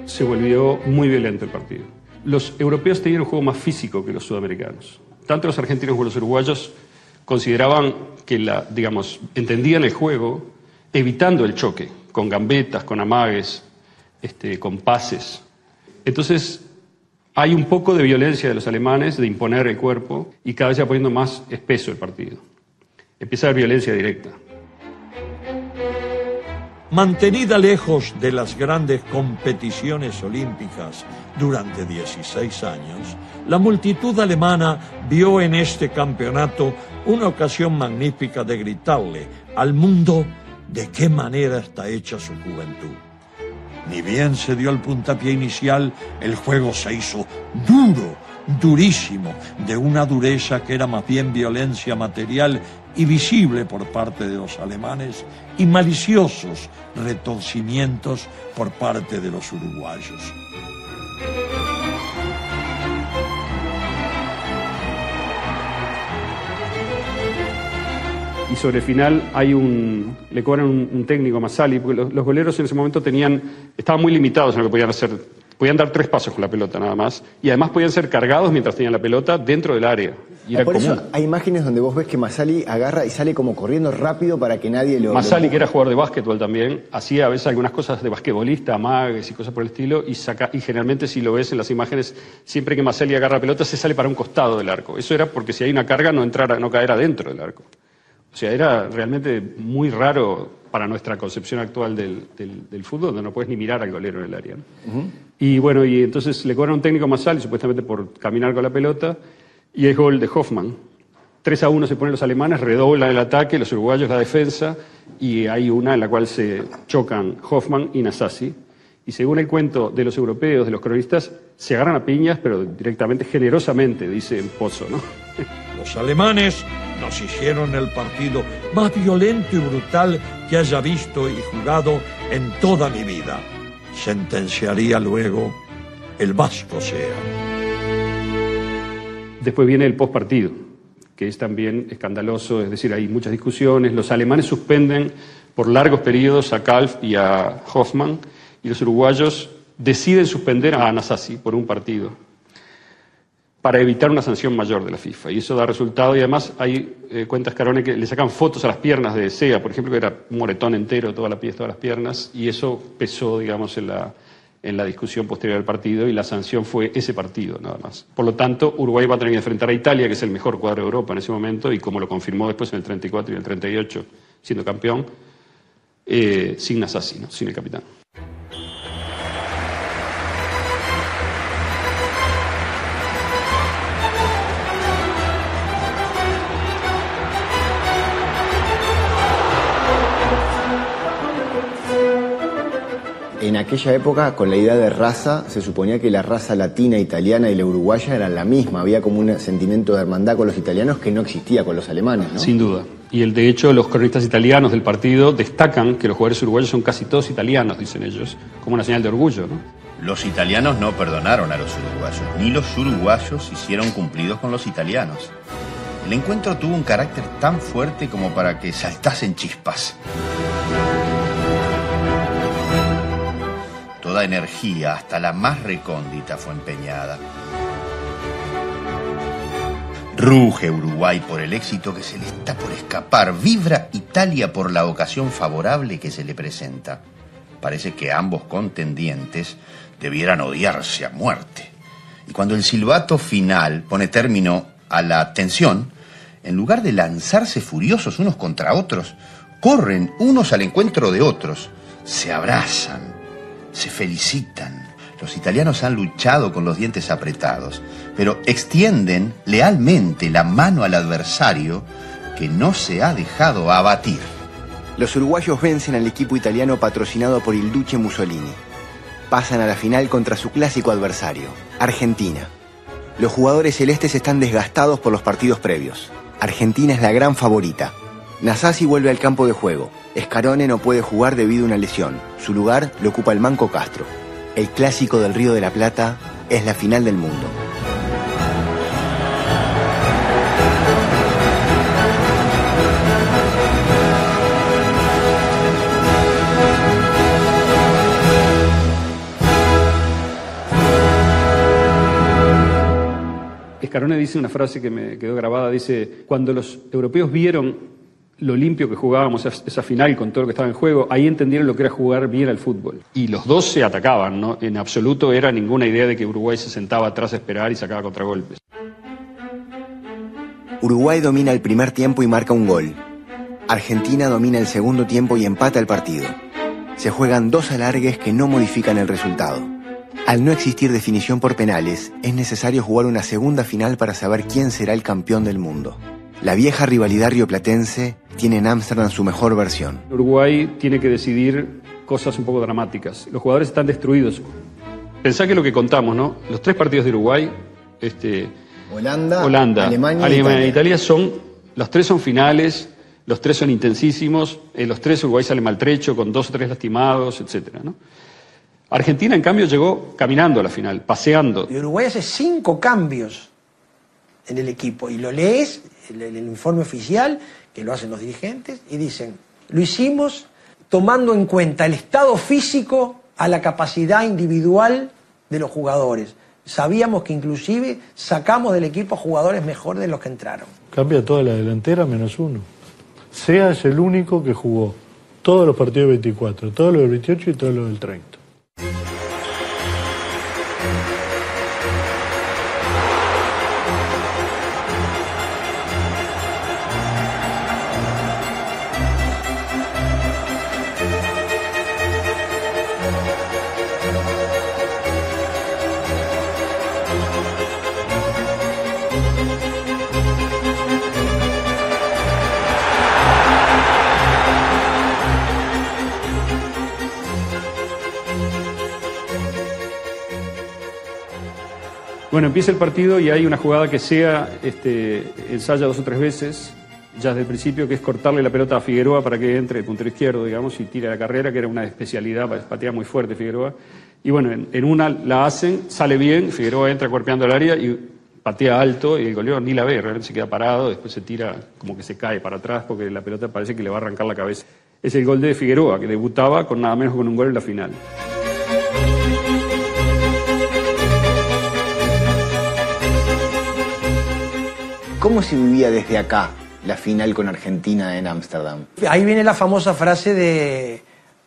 [SPEAKER 19] se volvió muy violento el partido. Los europeos tenían un juego más físico que los sudamericanos. Tanto los argentinos como los uruguayos consideraban que, la, digamos, entendían el juego evitando el choque, con gambetas, con amagues, este, con pases. Entonces, hay un poco de violencia de los alemanes, de imponer el cuerpo, y cada vez se va poniendo más espeso el partido. Empieza a haber violencia directa.
[SPEAKER 20] Mantenida lejos de las grandes competiciones olímpicas durante 16 años, la multitud alemana vio en este campeonato una ocasión magnífica de gritarle al mundo de qué manera está hecha su juventud. Ni bien se dio el puntapié inicial, el juego se hizo duro, durísimo, de una dureza que era más bien violencia material y visible por parte de los alemanes y maliciosos retorcimientos por parte de los uruguayos.
[SPEAKER 19] y sobre el final hay un le cobran un, un técnico Masali porque los, los goleros en ese momento tenían estaban muy limitados en lo que podían hacer podían dar tres pasos con la pelota nada más y además podían ser cargados mientras tenían la pelota dentro del área y era
[SPEAKER 3] Por
[SPEAKER 19] común
[SPEAKER 3] eso hay imágenes donde vos ves que Masali agarra y sale como corriendo rápido para que nadie lo...
[SPEAKER 19] Masali, que era jugador de básquetbol también, hacía a veces algunas cosas de basquetbolista, amagues y cosas por el estilo, y, saca, y generalmente si lo ves en las imágenes, siempre que Masali agarra pelota se sale para un costado del arco. Eso era porque si hay una carga no entrara, no caera dentro del arco. O sea, era realmente muy raro para nuestra concepción actual del, del- del fútbol, donde no puedes ni mirar al golero en el área. ¿no? Y bueno, y entonces le cobran un técnico a Masali, supuestamente por caminar con la pelota, y es gol de Hoffman. 3 a 1 se ponen los alemanes, redoblan el ataque, los uruguayos la defensa, y hay una en la cual se chocan Hoffman y Nasasi. Y según el cuento de los europeos, de los cronistas, se agarran a piñas, pero directamente, generosamente, dice Pozo, ¿no?
[SPEAKER 20] Los alemanes nos hicieron el partido más violento y brutal que haya visto y jugado en toda mi vida. Sentenciaría luego el Vasco sea.
[SPEAKER 19] Después viene el postpartido, que es también escandaloso, es decir, hay muchas discusiones. Los alemanes suspenden por largos periodos a Kalf y a Hoffman, y los uruguayos deciden suspender a Anasasi por un partido para evitar una sanción mayor de la FIFA. Y eso da resultado. Y además hay eh, cuentas, Carone, que le sacan fotos a las piernas de SEA, por ejemplo, que era un moretón entero, toda la piel, todas las piernas, y eso pesó, digamos, en la, en la discusión posterior al partido, y la sanción fue ese partido, nada más. Por lo tanto, Uruguay va a tener que enfrentar a Italia, que es el mejor cuadro de Europa en ese momento, y como lo confirmó después en el 34 y el 38, siendo campeón, eh, sin Nasasi, ¿no? sin el capitán.
[SPEAKER 3] En aquella época, con la idea de raza, se suponía que la raza latina, italiana y la uruguaya eran la misma. Había como un sentimiento de hermandad con los italianos que no existía con los alemanes, ¿no?
[SPEAKER 19] Sin duda. Y el, de hecho, los cronistas italianos del partido destacan que los jugadores uruguayos son casi todos italianos, dicen ellos, como una señal de orgullo, ¿no?
[SPEAKER 17] Los italianos no perdonaron a los uruguayos, ni los uruguayos hicieron cumplidos con los italianos. El encuentro tuvo un carácter tan fuerte como para que saltasen chispas. Energía, hasta la más recóndita, fue empeñada. Ruge Uruguay por el éxito que se le está por escapar. Vibra Italia por la ocasión favorable que se le presenta. Parece que ambos contendientes debieran odiarse a muerte. Y cuando el silbato final pone término a la tensión, en lugar de lanzarse furiosos unos contra otros, corren unos al encuentro de otros, se abrazan, se felicitan. Los italianos han luchado con los dientes apretados, pero extienden lealmente la mano al adversario que no se ha dejado abatir.
[SPEAKER 3] Los uruguayos vencen al equipo italiano patrocinado por il Duce Mussolini. Pasan a la final contra su clásico adversario, Argentina. Los jugadores celestes están desgastados por los partidos previos. Argentina es la gran favorita. Nasasi vuelve al campo de juego. Escarone no puede jugar debido a una lesión. Su lugar lo ocupa el Manco Castro. El clásico del Río de la Plata es la final del mundo.
[SPEAKER 19] Escarone dice una frase que me quedó grabada, dice, cuando los europeos vieron lo limpio que jugábamos esa final con todo lo que estaba en juego, ahí entendieron lo que era jugar bien al fútbol. Y los dos se atacaban, ¿no? En absoluto era ninguna idea de que Uruguay se sentaba atrás a esperar y sacaba contragolpes.
[SPEAKER 3] Uruguay domina el primer tiempo y marca un gol. Argentina domina el segundo tiempo y empata el partido. Se juegan dos alargues que no modifican el resultado. Al no existir definición por penales, es necesario jugar una segunda final para saber quién será el campeón del mundo. La vieja rivalidad rioplatense tiene en Ámsterdam su mejor versión.
[SPEAKER 19] Uruguay tiene que decidir cosas un poco dramáticas. Los jugadores están destruidos. Pensá que lo que contamos, ¿no? Los tres partidos de Uruguay, este,
[SPEAKER 3] Holanda,
[SPEAKER 19] Holanda,
[SPEAKER 3] Alemania,
[SPEAKER 19] Alemania
[SPEAKER 3] e
[SPEAKER 19] e Italia son, los tres son finales, los tres son intensísimos, en los tres Uruguay sale maltrecho, con dos o tres lastimados, etcétera, ¿no? Argentina, en cambio, llegó caminando a la final, paseando.
[SPEAKER 4] Y Uruguay hace cinco cambios en el equipo. Y lo lees, el, el informe oficial, que lo hacen los dirigentes, y dicen, lo hicimos tomando en cuenta el estado físico a la capacidad individual de los jugadores. Sabíamos que inclusive sacamos del equipo jugadores mejores de los que entraron.
[SPEAKER 2] Cambia toda la delantera menos uno. Sea es el único que jugó todos los partidos del 24, todos los del 28 y todos los del 30.
[SPEAKER 19] Empieza el partido y hay una jugada que sea este, ensaya dos o tres veces, ya desde el principio, que es cortarle la pelota a Figueroa para que entre el puntero izquierdo, digamos, y tire la carrera, que era una especialidad, patea muy fuerte Figueroa. Y bueno, en, en una la hacen, sale bien, Figueroa entra cuerpeando el área y patea alto y el goleador ni la ve, realmente se queda parado, después se tira como que se cae para atrás porque la pelota parece que le va a arrancar la cabeza. Es el gol de Figueroa, que debutaba con nada menos con un gol en la final.
[SPEAKER 3] ¿Cómo se vivía desde acá la final con Argentina en Ámsterdam?
[SPEAKER 4] Ahí viene la famosa frase de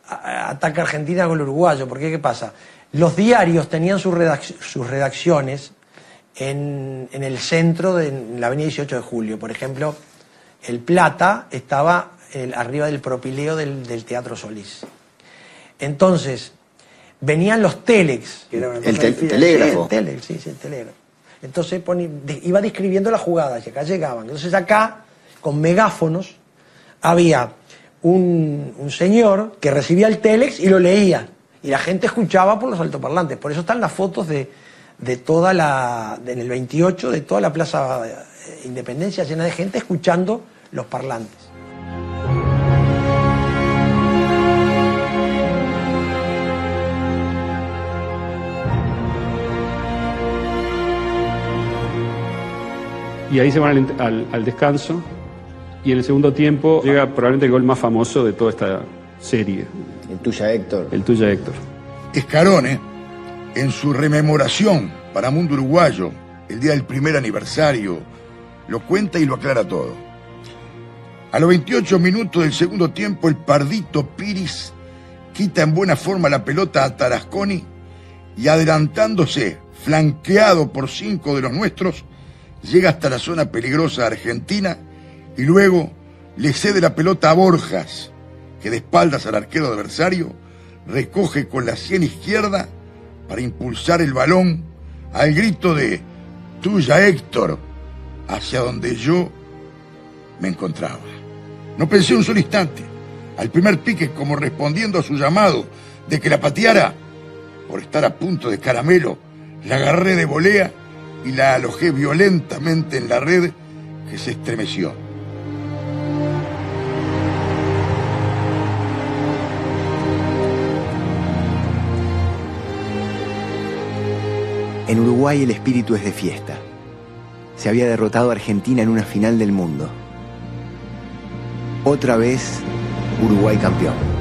[SPEAKER 4] a- ataca Argentina con el uruguayo, porque ¿qué pasa? Los diarios tenían sus, redac- sus redacciones en, en el centro de en la avenida 18 de Julio. Por ejemplo, el Plata estaba el- arriba del propileo del, del Teatro Solís. Entonces, venían los telex. que era una
[SPEAKER 3] El telégrafo.
[SPEAKER 4] Sí, el telex, sí, sí, el telégrafo. Entonces iba describiendo las jugadas y acá llegaban. Entonces acá, con megáfonos, había un, un señor que recibía el telex y lo leía. Y la gente escuchaba por los altoparlantes. Por eso están las fotos de, de toda la, en el 28, de toda la Plaza eh, Independencia llena de gente escuchando los parlantes.
[SPEAKER 19] Y ahí se van al, al- al descanso. Y en el segundo tiempo llega probablemente el gol más famoso de toda esta serie.
[SPEAKER 3] El tuya, Héctor.
[SPEAKER 19] El tuya, Héctor.
[SPEAKER 11] Escarone, en su rememoración para Mundo Uruguayo, el día del primer aniversario, lo cuenta y lo aclara todo. A los 28 minutos del segundo tiempo, el pardito Piris quita en buena forma la pelota a Tarasconi y adelantándose, flanqueado por cinco de los nuestros, llega hasta la zona peligrosa argentina y luego le cede la pelota a Borjas, que de espaldas al arquero adversario recoge con la sien izquierda para impulsar el balón al grito de tuya Héctor, hacia donde yo me encontraba. No pensé un solo instante. Al primer pique, como respondiendo a su llamado de que la pateara, por estar a punto de caramelo, la agarré de volea y la alojé violentamente en la red que se estremeció.
[SPEAKER 3] En Uruguay el espíritu es de fiesta. Se había derrotado a Argentina en una final del mundo. Otra vez, Uruguay campeón.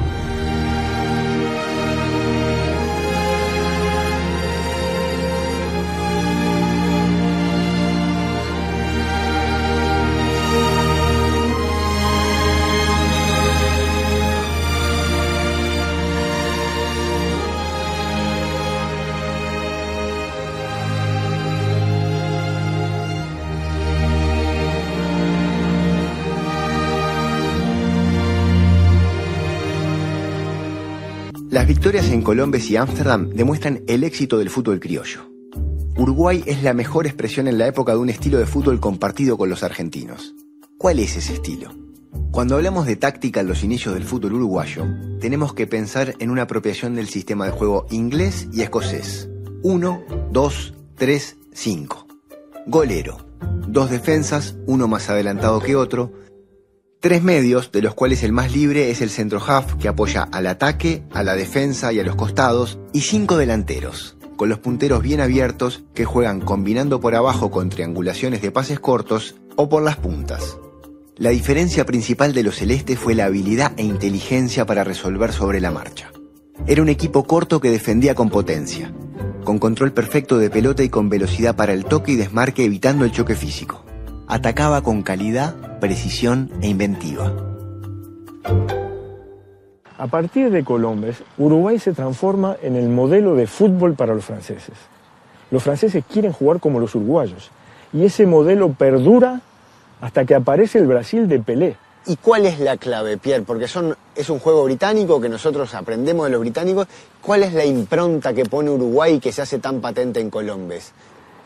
[SPEAKER 3] Victorias en Colombes y Ámsterdam demuestran el éxito del fútbol criollo. Uruguay es la mejor expresión en la época de un estilo de fútbol compartido con los argentinos. ¿Cuál es ese estilo? Cuando hablamos de táctica en los inicios del fútbol uruguayo, tenemos que pensar en una apropiación del sistema de juego inglés y escocés. 1, 2, 3, 5. Golero. Dos defensas, uno más adelantado que otro. Tres medios, de los cuales el más libre es el centro half, que apoya al ataque, a la defensa y a los costados. Y cinco delanteros, con los punteros bien abiertos que juegan combinando por abajo con triangulaciones de pases cortos o por las puntas. La diferencia principal de los celestes fue la habilidad e inteligencia para resolver sobre la marcha. Era un equipo corto que defendía con potencia, con control perfecto de pelota y con velocidad para el toque y desmarque evitando el choque físico. Atacaba con calidad, precisión e inventiva.
[SPEAKER 8] A partir de Colombes, Uruguay se transforma en el modelo de fútbol para los franceses. Los franceses quieren jugar como los uruguayos y ese modelo perdura hasta que aparece el Brasil de Pelé.
[SPEAKER 3] ¿Y cuál es la clave, Pierre? Porque son, es un juego británico que nosotros aprendemos de los británicos. ¿Cuál es la impronta que pone Uruguay y que se hace tan patente en Colombes?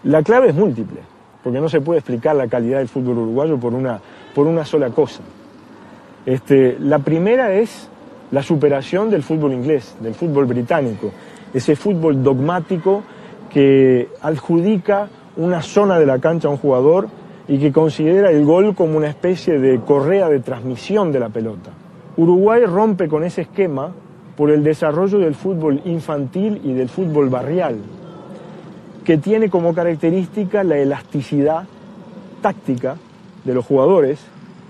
[SPEAKER 8] La clave es múltiple, porque no se puede explicar la calidad del fútbol uruguayo por una, por una sola cosa. Este, la primera es la superación del fútbol inglés, del fútbol británico, ese fútbol dogmático que adjudica una zona de la cancha a un jugador y que considera el gol como una especie de correa de transmisión de la pelota. Uruguay rompe con ese esquema por el desarrollo del fútbol infantil y del fútbol barrial, que tiene como característica la elasticidad táctica de los jugadores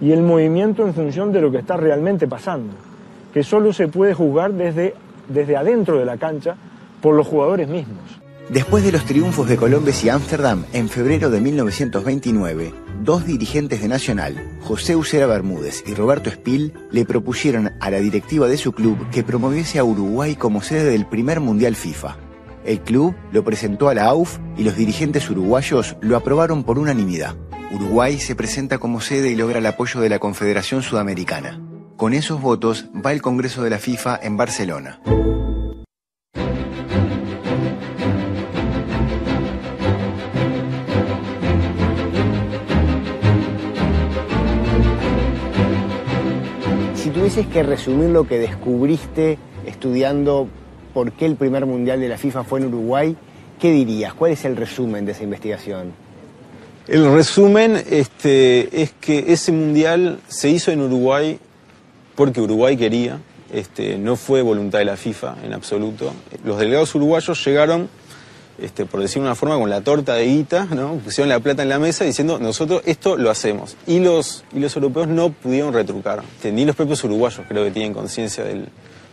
[SPEAKER 8] y el movimiento en función de lo que está realmente pasando, que solo se puede jugar desde, desde adentro de la cancha por los jugadores mismos.
[SPEAKER 3] Después de los triunfos de Colombes y Ámsterdam en febrero de 1929, dos dirigentes de Nacional, José Usera Bermúdez y Roberto Espil, le propusieron a la directiva de su club que promoviese a Uruguay como sede del primer Mundial FIFA. El club lo presentó a la AUF y los dirigentes uruguayos lo aprobaron por unanimidad. Uruguay se presenta como sede y logra el apoyo de la Confederación Sudamericana. Con esos votos va el Congreso de la FIFA en Barcelona. Si tuvieses que resumir lo que descubriste estudiando por qué el primer mundial de la FIFA fue en Uruguay, ¿qué dirías? ¿Cuál es el resumen de esa investigación?
[SPEAKER 21] El resumen este, es que ese mundial se hizo en Uruguay porque Uruguay quería, este, no fue voluntad de la FIFA en absoluto. Los delegados uruguayos llegaron, este, por decir una forma, con la torta de guita, pusieron la plata en la mesa diciendo nosotros esto lo hacemos. Y los, y los europeos no pudieron retrucar. Ni los propios uruguayos creo que tienen conciencia del,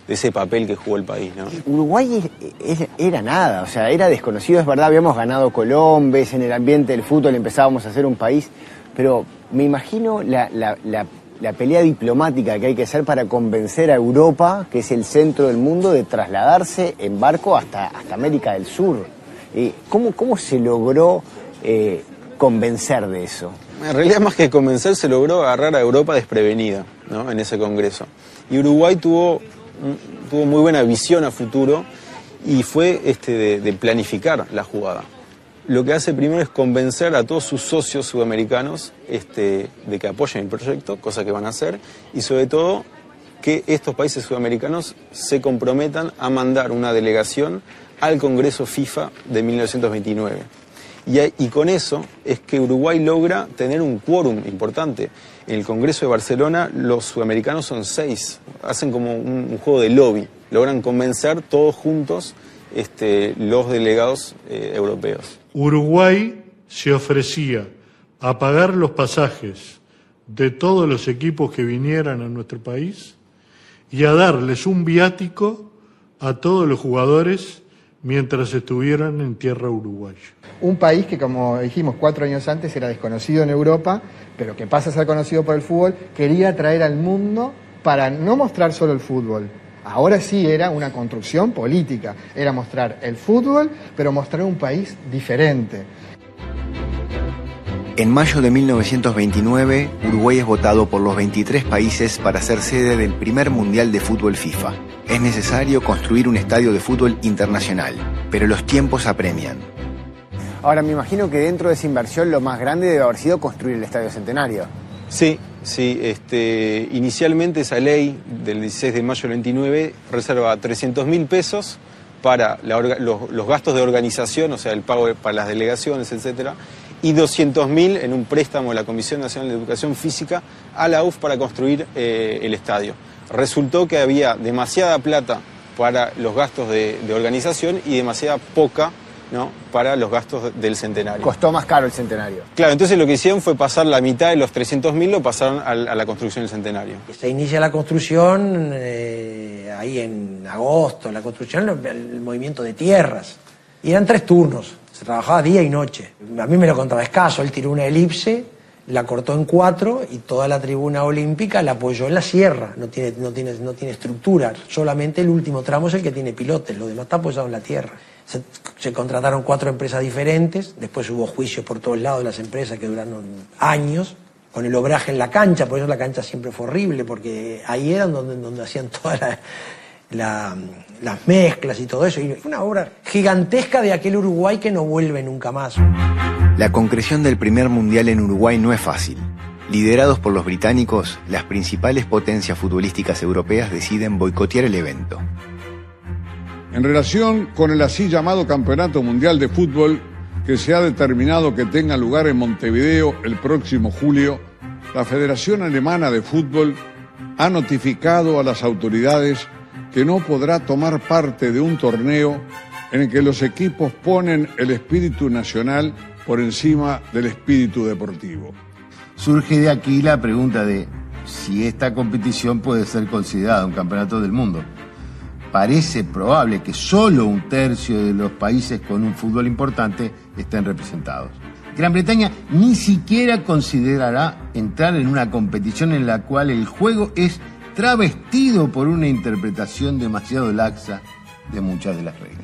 [SPEAKER 21] de ese papel que jugó el país. ¿no?
[SPEAKER 3] Uruguay es- es- era nada, o sea, era desconocido, es verdad, habíamos ganado Colombes, en el ambiente del fútbol empezábamos a ser un país, pero me imagino la, la- la- la pelea diplomática que hay que hacer para convencer a Europa, que es el centro del mundo, de trasladarse en barco hasta, hasta América del Sur. Eh, ¿cómo, ¿Cómo se logró eh, convencer de eso?
[SPEAKER 21] En realidad, más que convencer, se logró agarrar a Europa desprevenida ¿no? en ese congreso. Y Uruguay tuvo, tuvo muy buena visión a futuro y fue este, de, planificar la jugada. Lo que hace primero es convencer a todos sus socios sudamericanos este, de que apoyen el proyecto, cosa que van a hacer, y sobre todo que estos países sudamericanos se comprometan a mandar una delegación al Congreso FIFA de 1929. Y, y con eso es que Uruguay logra tener un quórum importante. En el Congreso de Barcelona los sudamericanos son seis, hacen como un, juego de lobby, logran convencer todos juntos este, los delegados eh, europeos.
[SPEAKER 2] Uruguay se ofrecía a pagar los pasajes de todos los equipos que vinieran a nuestro país y a darles un viático a todos los jugadores mientras estuvieran en tierra uruguaya.
[SPEAKER 15] Un país que, como dijimos cuatro años antes, era desconocido en Europa, pero que pasa a ser conocido por el fútbol, quería traer al mundo para no mostrar solo el fútbol. Ahora sí era una construcción política, era mostrar el fútbol, pero mostrar un país diferente.
[SPEAKER 3] En mayo de 1929, Uruguay es votado por los 23 países para ser sede del primer Mundial de Fútbol FIFA. Es necesario construir un estadio de fútbol internacional, pero los tiempos apremian. Ahora, me imagino que dentro de esa inversión lo más grande debe haber sido construir el Estadio Centenario.
[SPEAKER 21] Sí, sí. Este, inicialmente esa ley del 16 de mayo del 29 reserva 300 mil pesos para la orga- los, los gastos de organización, o sea, el pago para las delegaciones, etcétera, y 200 mil en un préstamo de la Comisión Nacional de Educación Física a la UF para construir eh, el estadio. Resultó que había demasiada plata para los gastos de, de organización y demasiada poca ¿no? para los gastos del centenario.
[SPEAKER 3] Costó más caro el Centenario.
[SPEAKER 21] Claro, entonces lo que hicieron fue pasar la mitad de los 300.000, lo pasaron a, la construcción del centenario.
[SPEAKER 4] Se inicia la construcción eh, ahí en agosto, la construcción, el, el movimiento de tierras. Y eran tres turnos, trabajaba día y noche. A mí me lo contaba escaso, él tiró una elipse, la cortó en cuatro y toda la tribuna olímpica la apoyó en la sierra, no tiene, no tiene, no tiene estructura, solamente el último tramo es el que tiene pilotes, lo demás está apoyado en la tierra. Se, contrataron cuatro empresas diferentes, después hubo juicios por todos lados de las empresas que duraron años, con el obraje en la cancha, por eso la cancha siempre fue horrible, porque ahí eran donde, donde hacían todas la- la- las mezclas y todo eso. Y fue una obra gigantesca de aquel Uruguay que no vuelve nunca más.
[SPEAKER 3] La concreción del primer mundial en Uruguay no es fácil. Liderados por los británicos, las principales potencias futbolísticas europeas deciden boicotear el evento.
[SPEAKER 12] En relación con el así llamado Campeonato Mundial de Fútbol, que se ha determinado que tenga lugar en Montevideo el próximo julio, la Federación Alemana de Fútbol ha notificado a las autoridades que no podrá tomar parte de un torneo en el que los equipos ponen el espíritu nacional por encima del espíritu deportivo.
[SPEAKER 13] Surge de aquí la pregunta de si esta competición puede ser considerada un campeonato del mundo. Parece probable que solo un tercio de los países con un fútbol importante estén representados. Gran Bretaña ni siquiera considerará entrar en una competición en la cual el juego es travestido por una interpretación demasiado laxa de muchas de las reglas.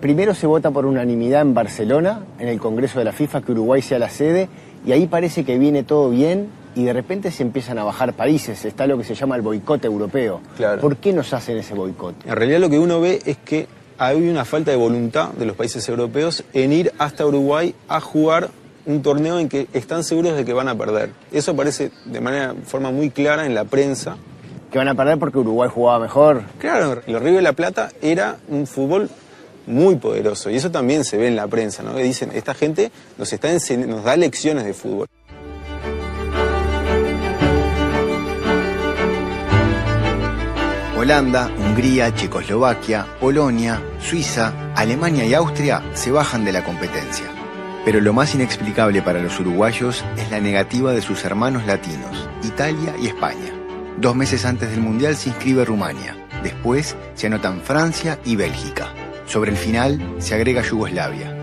[SPEAKER 3] Primero se vota por unanimidad en Barcelona, en el Congreso de la FIFA, que Uruguay sea la sede, y ahí parece que viene todo bien y de repente se empiezan a bajar países. Está lo que se llama el boicot europeo.
[SPEAKER 21] Claro.
[SPEAKER 3] ¿Por qué nos hacen ese boicot?
[SPEAKER 21] En realidad lo que uno ve es que hay una falta de voluntad de los países europeos en ir hasta Uruguay a jugar un torneo en que están seguros de que van a perder. Eso aparece de manera forma muy clara en la prensa.
[SPEAKER 3] ¿Que van a perder porque Uruguay jugaba mejor?
[SPEAKER 21] Claro, el Río de la Plata era un fútbol muy poderoso y eso también se ve en la prensa, ¿no? Que dicen, esta gente nos, está nos da lecciones de fútbol.
[SPEAKER 3] Holanda, Hungría, Checoslovaquia, Polonia, Suiza, Alemania y Austria se bajan de la competencia. Pero lo más inexplicable para los uruguayos es la negativa de sus hermanos latinos, Italia y España. Dos meses antes del Mundial se inscribe Rumania. Después se anotan Francia y Bélgica. Sobre el final se agrega Yugoslavia.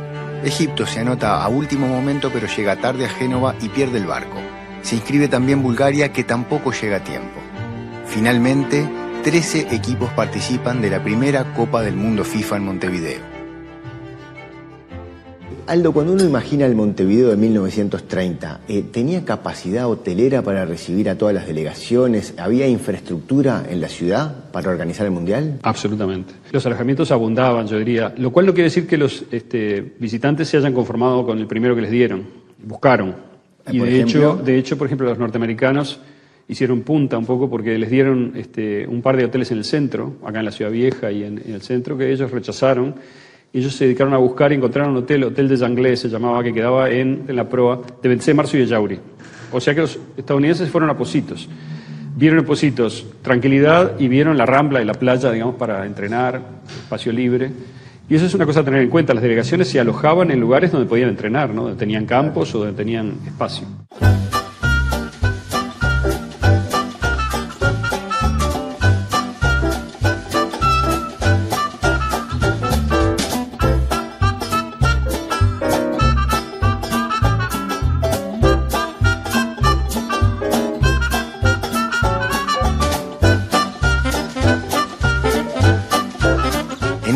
[SPEAKER 3] Egipto se anota a último momento pero llega tarde a Génova y pierde el barco. Se inscribe también Bulgaria que tampoco llega a tiempo. Finalmente, 13 equipos participan de la primera Copa del Mundo FIFA en Montevideo. Aldo, cuando uno imagina el Montevideo de 1930, eh, ¿tenía capacidad hotelera para recibir a todas las delegaciones? ¿Había infraestructura en la ciudad para organizar el Mundial?
[SPEAKER 19] Absolutamente. Los alojamientos abundaban, yo diría, lo cual no quiere decir que los este, visitantes se hayan conformado con el primero que les dieron. Buscaron. Y de hecho, de hecho, por ejemplo, los norteamericanos hicieron punta un poco porque les dieron este, un par de hoteles en el centro, acá en la Ciudad Vieja y en, en el centro, que ellos rechazaron ellos se dedicaron a buscar y encontraron un hotel, Hotel de Janglés se llamaba, que quedaba en, la proa de Benzé, Marzo y de Yauri. O sea que los estadounidenses fueron a Positos. Vieron en Positos tranquilidad y vieron la rambla y la playa, digamos, para entrenar, espacio libre. Y eso es una cosa a tener en cuenta. Las delegaciones se alojaban en lugares donde podían entrenar, ¿no? donde tenían campos o donde tenían espacio.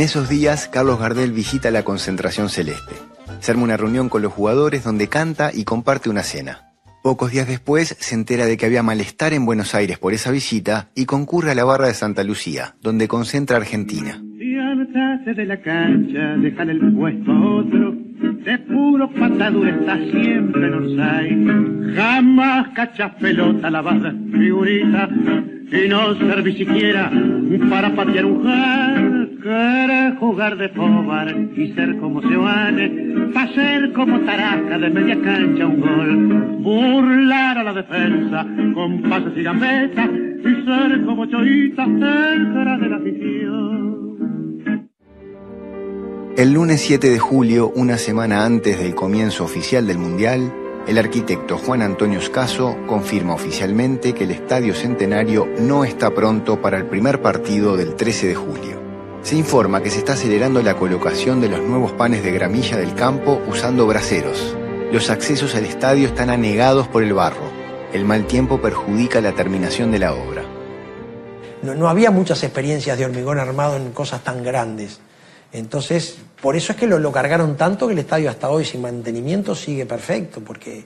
[SPEAKER 3] Esos días, Carlos Gardel visita la concentración celeste. Se arma una reunión con los jugadores donde canta y comparte una cena. Pocos días después se entera de que había malestar en Buenos Aires por esa visita y concurre a la barra de Santa Lucía, donde concentra Argentina.
[SPEAKER 22] de la cancha, el puesto a otro, de puro patadura está siempre en. Jamás cachas pelota lavada, figurita, y no serví siquiera para patear un Querer jugar de pobar y ser como Seoane, pa' ser como Taraca de media cancha un gol, burlar a la defensa con pases y gambetas y ser como Choita cerca de la afición.
[SPEAKER 3] El lunes 7 de julio, una semana antes del comienzo oficial del Mundial, el arquitecto Juan Antonio Escaso confirma oficialmente que el Estadio Centenario no está pronto para el primer partido del 13 de julio. Se informa que se está acelerando la colocación de los nuevos panes de gramilla del campo usando braseros. Los accesos al estadio están anegados por el barro. El mal tiempo perjudica la terminación de la obra.
[SPEAKER 4] No, había muchas experiencias de hormigón armado en cosas tan grandes. Entonces, por eso es que lo, cargaron tanto que el estadio hasta hoy sin mantenimiento sigue perfecto, porque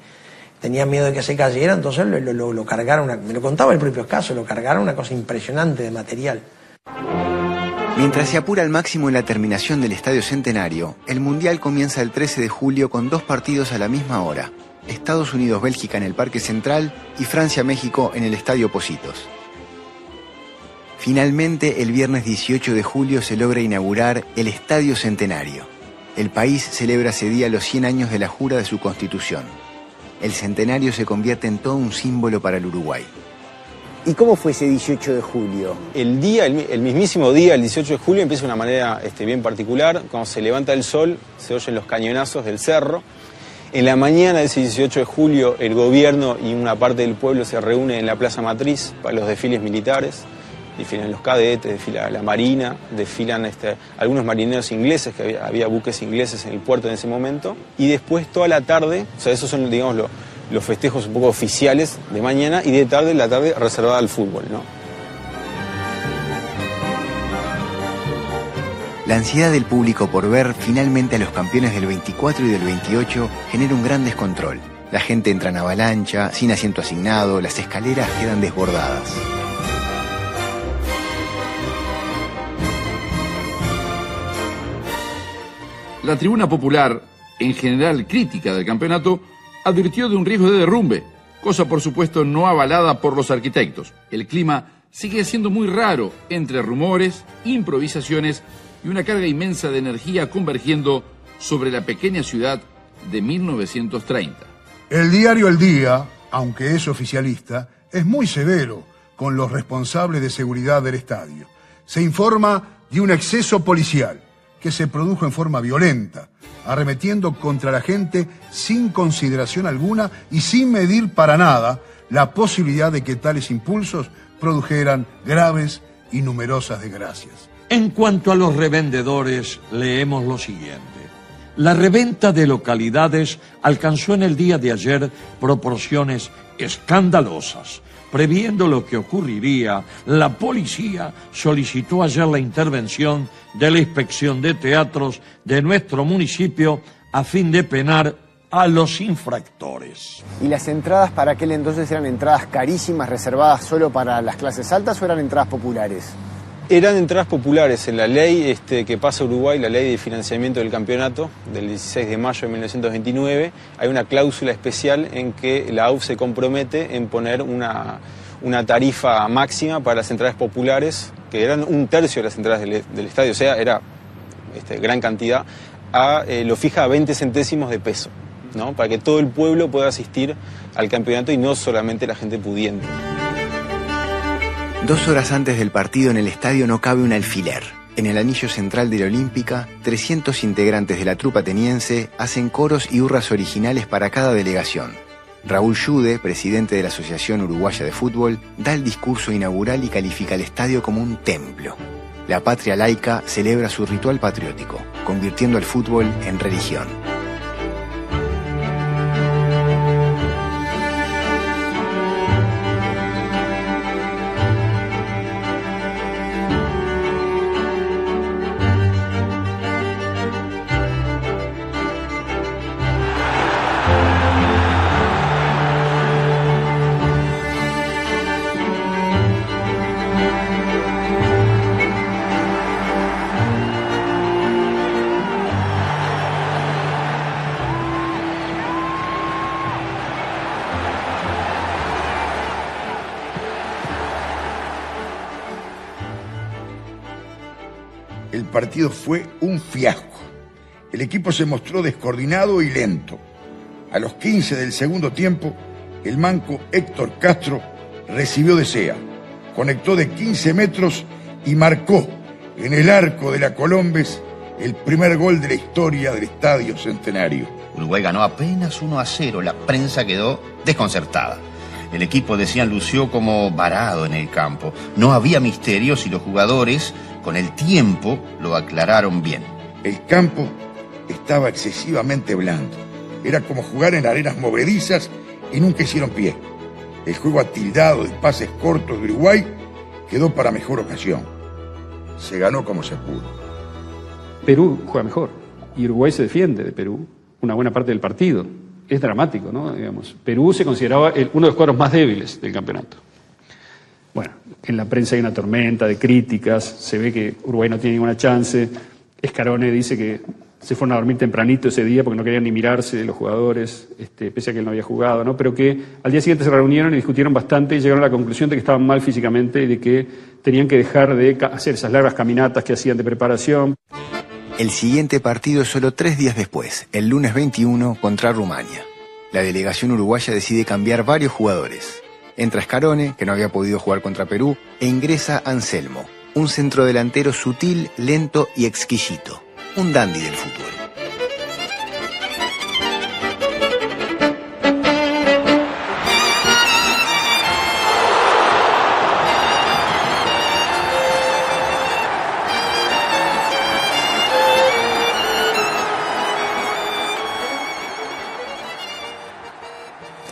[SPEAKER 4] tenían miedo de que se cayera, entonces lo, cargaron, me lo contaba el propio caso, lo cargaron una cosa impresionante de material.
[SPEAKER 3] Mientras se apura al máximo en la terminación del Estadio Centenario, el Mundial comienza el 13 de julio con dos partidos a la misma hora. Estados Unidos-Bélgica en el Parque Central y Francia-México en el Estadio Positos. Finalmente, el viernes 18 de julio se logra inaugurar el Estadio Centenario. El país celebra ese día los 100 años de la jura de su constitución. El centenario se convierte en todo un símbolo para el Uruguay.
[SPEAKER 1] ¿Y cómo fue ese 18 de julio?
[SPEAKER 21] El día, el, mi- el mismísimo día, el 18 de julio, empieza de una manera este, bien particular. Cuando se levanta el sol, se oyen los cañonazos del cerro. En la mañana de ese 18 de julio, el gobierno y una parte del pueblo se reúnen en la Plaza Matriz para los desfiles militares. Desfilan los cadetes, desfila la marina, desfilan este, algunos marineros ingleses, que había, había buques ingleses en el puerto en ese momento. Y después, toda la tarde, o sea, esos son, digamos, lo- los festejos un poco oficiales de mañana y de tarde, la tarde reservada al fútbol, ¿no?
[SPEAKER 3] La ansiedad del público por ver finalmente a los campeones del 24 y del 28 genera un gran descontrol. La gente entra en avalancha, sin asiento asignado, las escaleras quedan desbordadas.
[SPEAKER 9] La tribuna popular, en general crítica del campeonato, advirtió de un riesgo de derrumbe, cosa por supuesto no avalada por los arquitectos. El clima sigue siendo muy raro entre rumores, improvisaciones y una carga inmensa de energía convergiendo sobre la pequeña ciudad de 1930.
[SPEAKER 16] El diario El Día, aunque es oficialista, es muy severo con los responsables de seguridad del estadio. Se informa de un exceso policial que se produjo en forma violenta, arremetiendo contra la gente sin consideración alguna y sin medir para nada la posibilidad de que tales impulsos produjeran graves y numerosas desgracias.
[SPEAKER 20] En cuanto a los revendedores, leemos lo siguiente. La reventa de localidades alcanzó en el día de ayer proporciones escandalosas. Previendo lo que ocurriría, la policía solicitó ayer la intervención de la inspección de teatros de nuestro municipio a fin de penar a los infractores.
[SPEAKER 1] ¿Y las entradas para aquel entonces eran entradas carísimas, reservadas solo para las clases altas o eran entradas populares?
[SPEAKER 21] Eran entradas populares en la ley este, que pasa Uruguay, la ley de financiamiento del campeonato del 16 de mayo de 1929. Hay una cláusula especial en que la AUF se compromete en poner una, tarifa máxima para las entradas populares, que eran un tercio de las entradas del, del estadio, o sea, era este, gran cantidad, a, eh, lo fija a 20 centésimos de peso, ¿no? para que todo el pueblo pueda asistir al campeonato y no solamente la gente pudiente.
[SPEAKER 3] Dos horas antes del partido en el estadio no cabe un alfiler. En el anillo central de la Olímpica, 300 integrantes de la trupa ateniense hacen coros y hurras originales para cada delegación. Raúl Yude, presidente de la Asociación Uruguaya de Fútbol, da el discurso inaugural y califica el estadio como un templo. La patria laica celebra su ritual patriótico, convirtiendo al fútbol en religión.
[SPEAKER 11] Fue un fiasco. El equipo se mostró descoordinado y lento. A los 15 del segundo tiempo, el manco Héctor Castro recibió de Sea, conectó de 15 metros y marcó en el arco de la Colombes el primer gol de la historia del Estadio Centenario.
[SPEAKER 17] Uruguay ganó apenas 1 a 0. La prensa quedó desconcertada. El equipo, decían, lució como varado en el campo. No había misterios y los jugadores, con el tiempo, lo aclararon bien.
[SPEAKER 11] El campo estaba excesivamente blando. Era como jugar en arenas movedizas y nunca hicieron pie. El juego atildado de pases cortos de Uruguay quedó para mejor ocasión. Se ganó como se pudo.
[SPEAKER 19] Perú juega mejor y Uruguay se defiende de Perú una buena parte del partido. Es dramático, ¿no? Digamos, Perú se consideraba el- uno de los cuadros más débiles del campeonato. En la prensa hay una tormenta de críticas, se ve que Uruguay no tiene ninguna chance. Escarone dice que se fueron a dormir tempranito ese día porque no querían ni mirarse los jugadores, este, pese a que él no había jugado, ¿no? pero que al día siguiente se reunieron y discutieron bastante y llegaron a la conclusión de que estaban mal físicamente y de que tenían que dejar de hacer esas largas caminatas que hacían de preparación.
[SPEAKER 3] El siguiente partido solo tres días después, el lunes 21 contra Rumania. La delegación uruguaya decide cambiar varios jugadores. Entra Scarone, que no había podido jugar contra Perú, e ingresa Anselmo, un centrodelantero sutil, lento y exquisito un dandy del fútbol.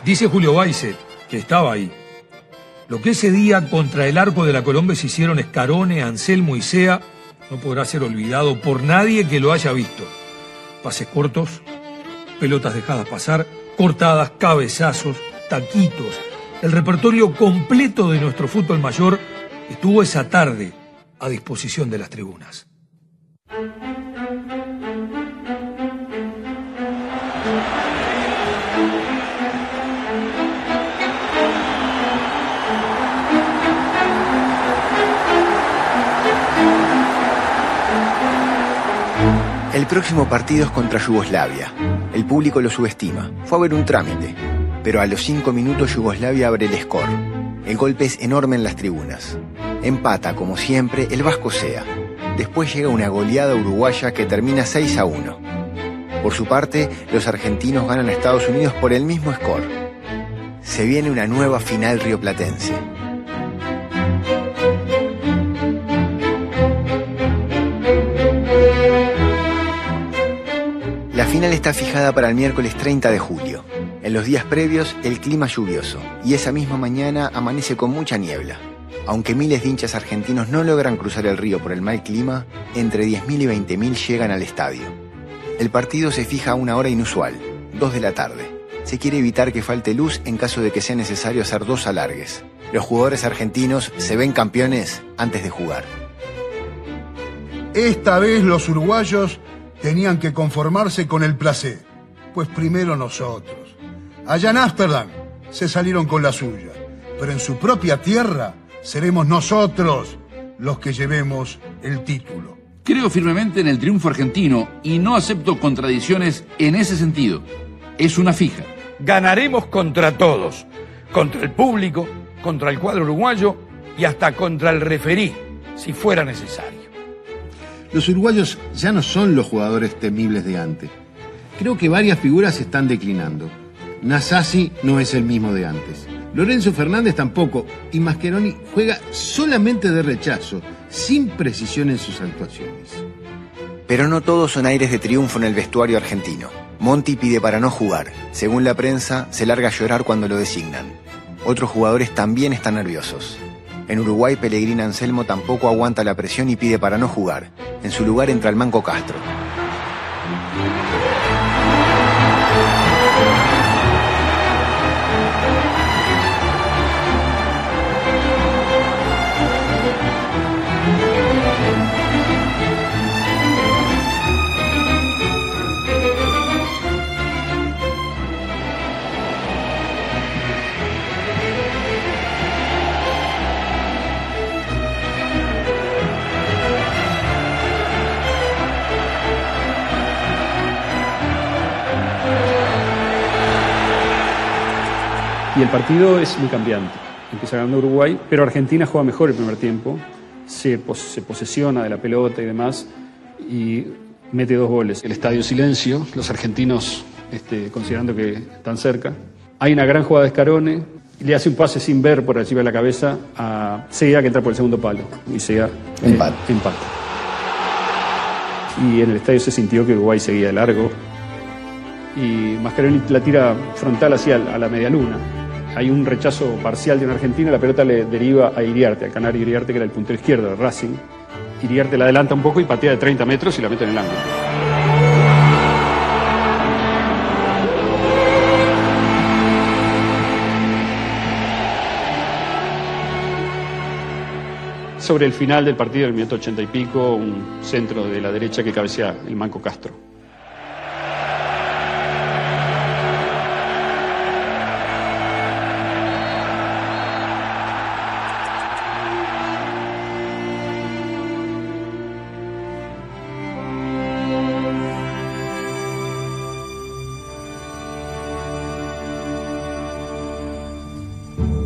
[SPEAKER 5] Dice Julio Baize, que estaba ahí, lo que ese día contra el arco de la Colombia se hicieron Escarone, Anselmo y Sea no podrá ser olvidado por nadie que lo haya visto. Pases cortos, pelotas dejadas pasar, cortadas, cabezazos, taquitos. El repertorio completo de nuestro fútbol mayor estuvo esa tarde a disposición de las tribunas.
[SPEAKER 3] El próximo partido es contra Yugoslavia. El público lo subestima. Fue a ver un trámite. Pero a los cinco minutos Yugoslavia abre el score. El golpe es enorme en las tribunas. Empata, como siempre, el Vasco Sea. Después llega una goleada uruguaya que termina 6 a 1. Por su parte, los argentinos ganan a Estados Unidos por el mismo score. Se viene una nueva final rioplatense. Final está fijada para el miércoles 30 de julio. En los días previos, el clima lluvioso, y esa misma mañana amanece con mucha niebla. Aunque miles de hinchas argentinos no logran cruzar el río por el mal clima, entre 10.000 y 20.000 llegan al estadio. El partido se fija a una hora inusual, 2 de la tarde. Se quiere evitar que falte luz en caso de que sea necesario hacer dos alargues. Los jugadores argentinos se ven campeones antes de jugar.
[SPEAKER 16] Esta vez los uruguayos tenían que conformarse con el placer, pues primero nosotros. Allá en Ámsterdam se salieron con la suya, pero en su propia tierra seremos nosotros los que llevemos el título.
[SPEAKER 9] Creo firmemente en el triunfo argentino y no acepto contradicciones en ese sentido. Es una fija.
[SPEAKER 5] Ganaremos contra todos, contra el público, contra el cuadro uruguayo y hasta contra el referí, si fuera necesario.
[SPEAKER 13] Los uruguayos ya no son los jugadores temibles de antes. Creo que varias figuras están declinando. Nasasi no es el mismo de antes. Lorenzo Fernández tampoco. Y Mascheroni juega solamente de rechazo, sin precisión en sus actuaciones.
[SPEAKER 3] Pero no todos son aires de triunfo en el vestuario argentino. Monti pide para no jugar. Según la prensa, se larga a llorar cuando lo designan. Otros jugadores también están nerviosos. En Uruguay, Pellegrín Anselmo tampoco aguanta la presión y pide para no jugar. En su lugar entra el Manco Castro.
[SPEAKER 19] Y el partido es muy cambiante. Empieza ganando Uruguay, pero Argentina juega mejor el primer tiempo, se, pos se posesiona de la pelota y demás, y mete dos goles. El estadio silencio, los argentinos este, considerando que están cerca. Hay una gran jugada de Escarone, le hace un pase sin ver por arriba de la cabeza a Sea que entra por el segundo palo. Y Sea
[SPEAKER 3] Empate.
[SPEAKER 19] eh, empata. Y en el estadio se sintió que Uruguay seguía de largo. Y Mascheroni la tira frontal hacia a la media luna. Hay un rechazo parcial de un argentino, la pelota le deriva a Iriarte, al canario Iriarte, que era el puntero izquierdo de Racing. Iriarte la adelanta un poco y patea de 30 metros y la mete en el ángulo. Sobre el final del partido, el minuto ochenta y pico, un centro de la derecha que cabecea el Manco Castro.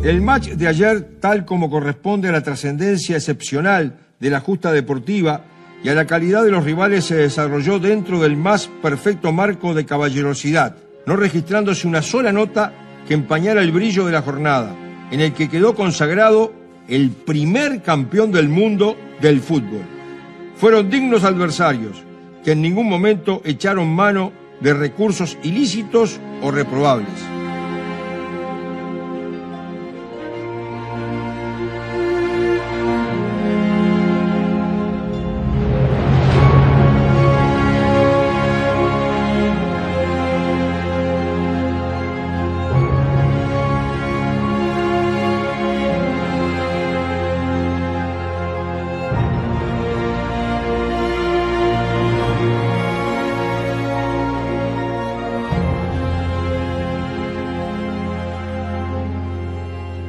[SPEAKER 10] El match de ayer, tal como corresponde a la trascendencia excepcional de la justa deportiva y a la calidad de los rivales, se desarrolló dentro del más perfecto marco de caballerosidad, no registrándose una sola nota que empañara el brillo de la jornada, en el que quedó consagrado el primer campeón del mundo del fútbol. Fueron dignos adversarios que en ningún momento echaron mano de recursos ilícitos o reprobables.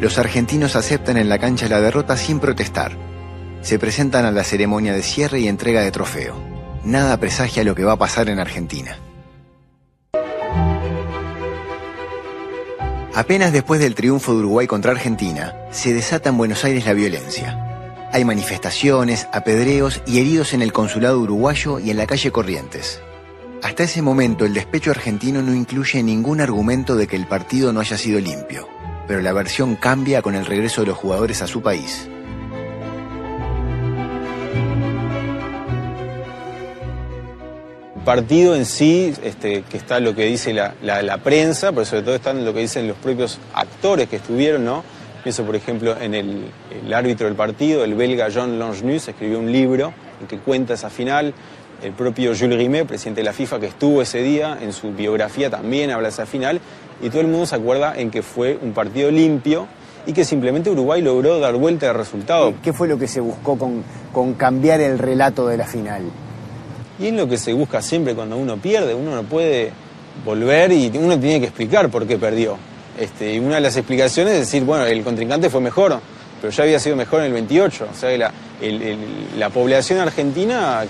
[SPEAKER 3] Los argentinos aceptan en la cancha la derrota sin protestar. Se presentan a la ceremonia de cierre y entrega de trofeo. Nada presagia lo que va a pasar en Argentina. Apenas después del triunfo de Uruguay contra Argentina, se desata en Buenos Aires la violencia. Hay manifestaciones, apedreos y heridos en el consulado uruguayo y en la calle Corrientes. Hasta ese momento el despecho argentino no incluye ningún argumento de que el partido no haya sido limpio, pero la versión cambia con el regreso de los jugadores a su país.
[SPEAKER 21] Partido en sí, este, que está lo que dice la, la- prensa, pero sobre todo están lo que dicen los propios actores que estuvieron, ¿no? Pienso, por ejemplo, en el, árbitro del partido, el belga Jean Longenus, escribió un libro en que cuenta esa final. El propio Jules Rimet, presidente de la FIFA, que estuvo ese día, en su biografía también habla de esa final. Y todo el mundo se acuerda en que fue un partido limpio y que simplemente Uruguay logró dar vuelta de resultado.
[SPEAKER 1] ¿Qué fue lo que se buscó con, con cambiar el relato de la final?
[SPEAKER 21] Y es lo que se busca siempre cuando uno pierde, uno no puede volver y uno tiene que explicar por qué perdió. Este, y una de las explicaciones es decir, bueno, el contrincante fue mejor, pero ya había sido mejor en el 28. O sea, la, el- el- la población argentina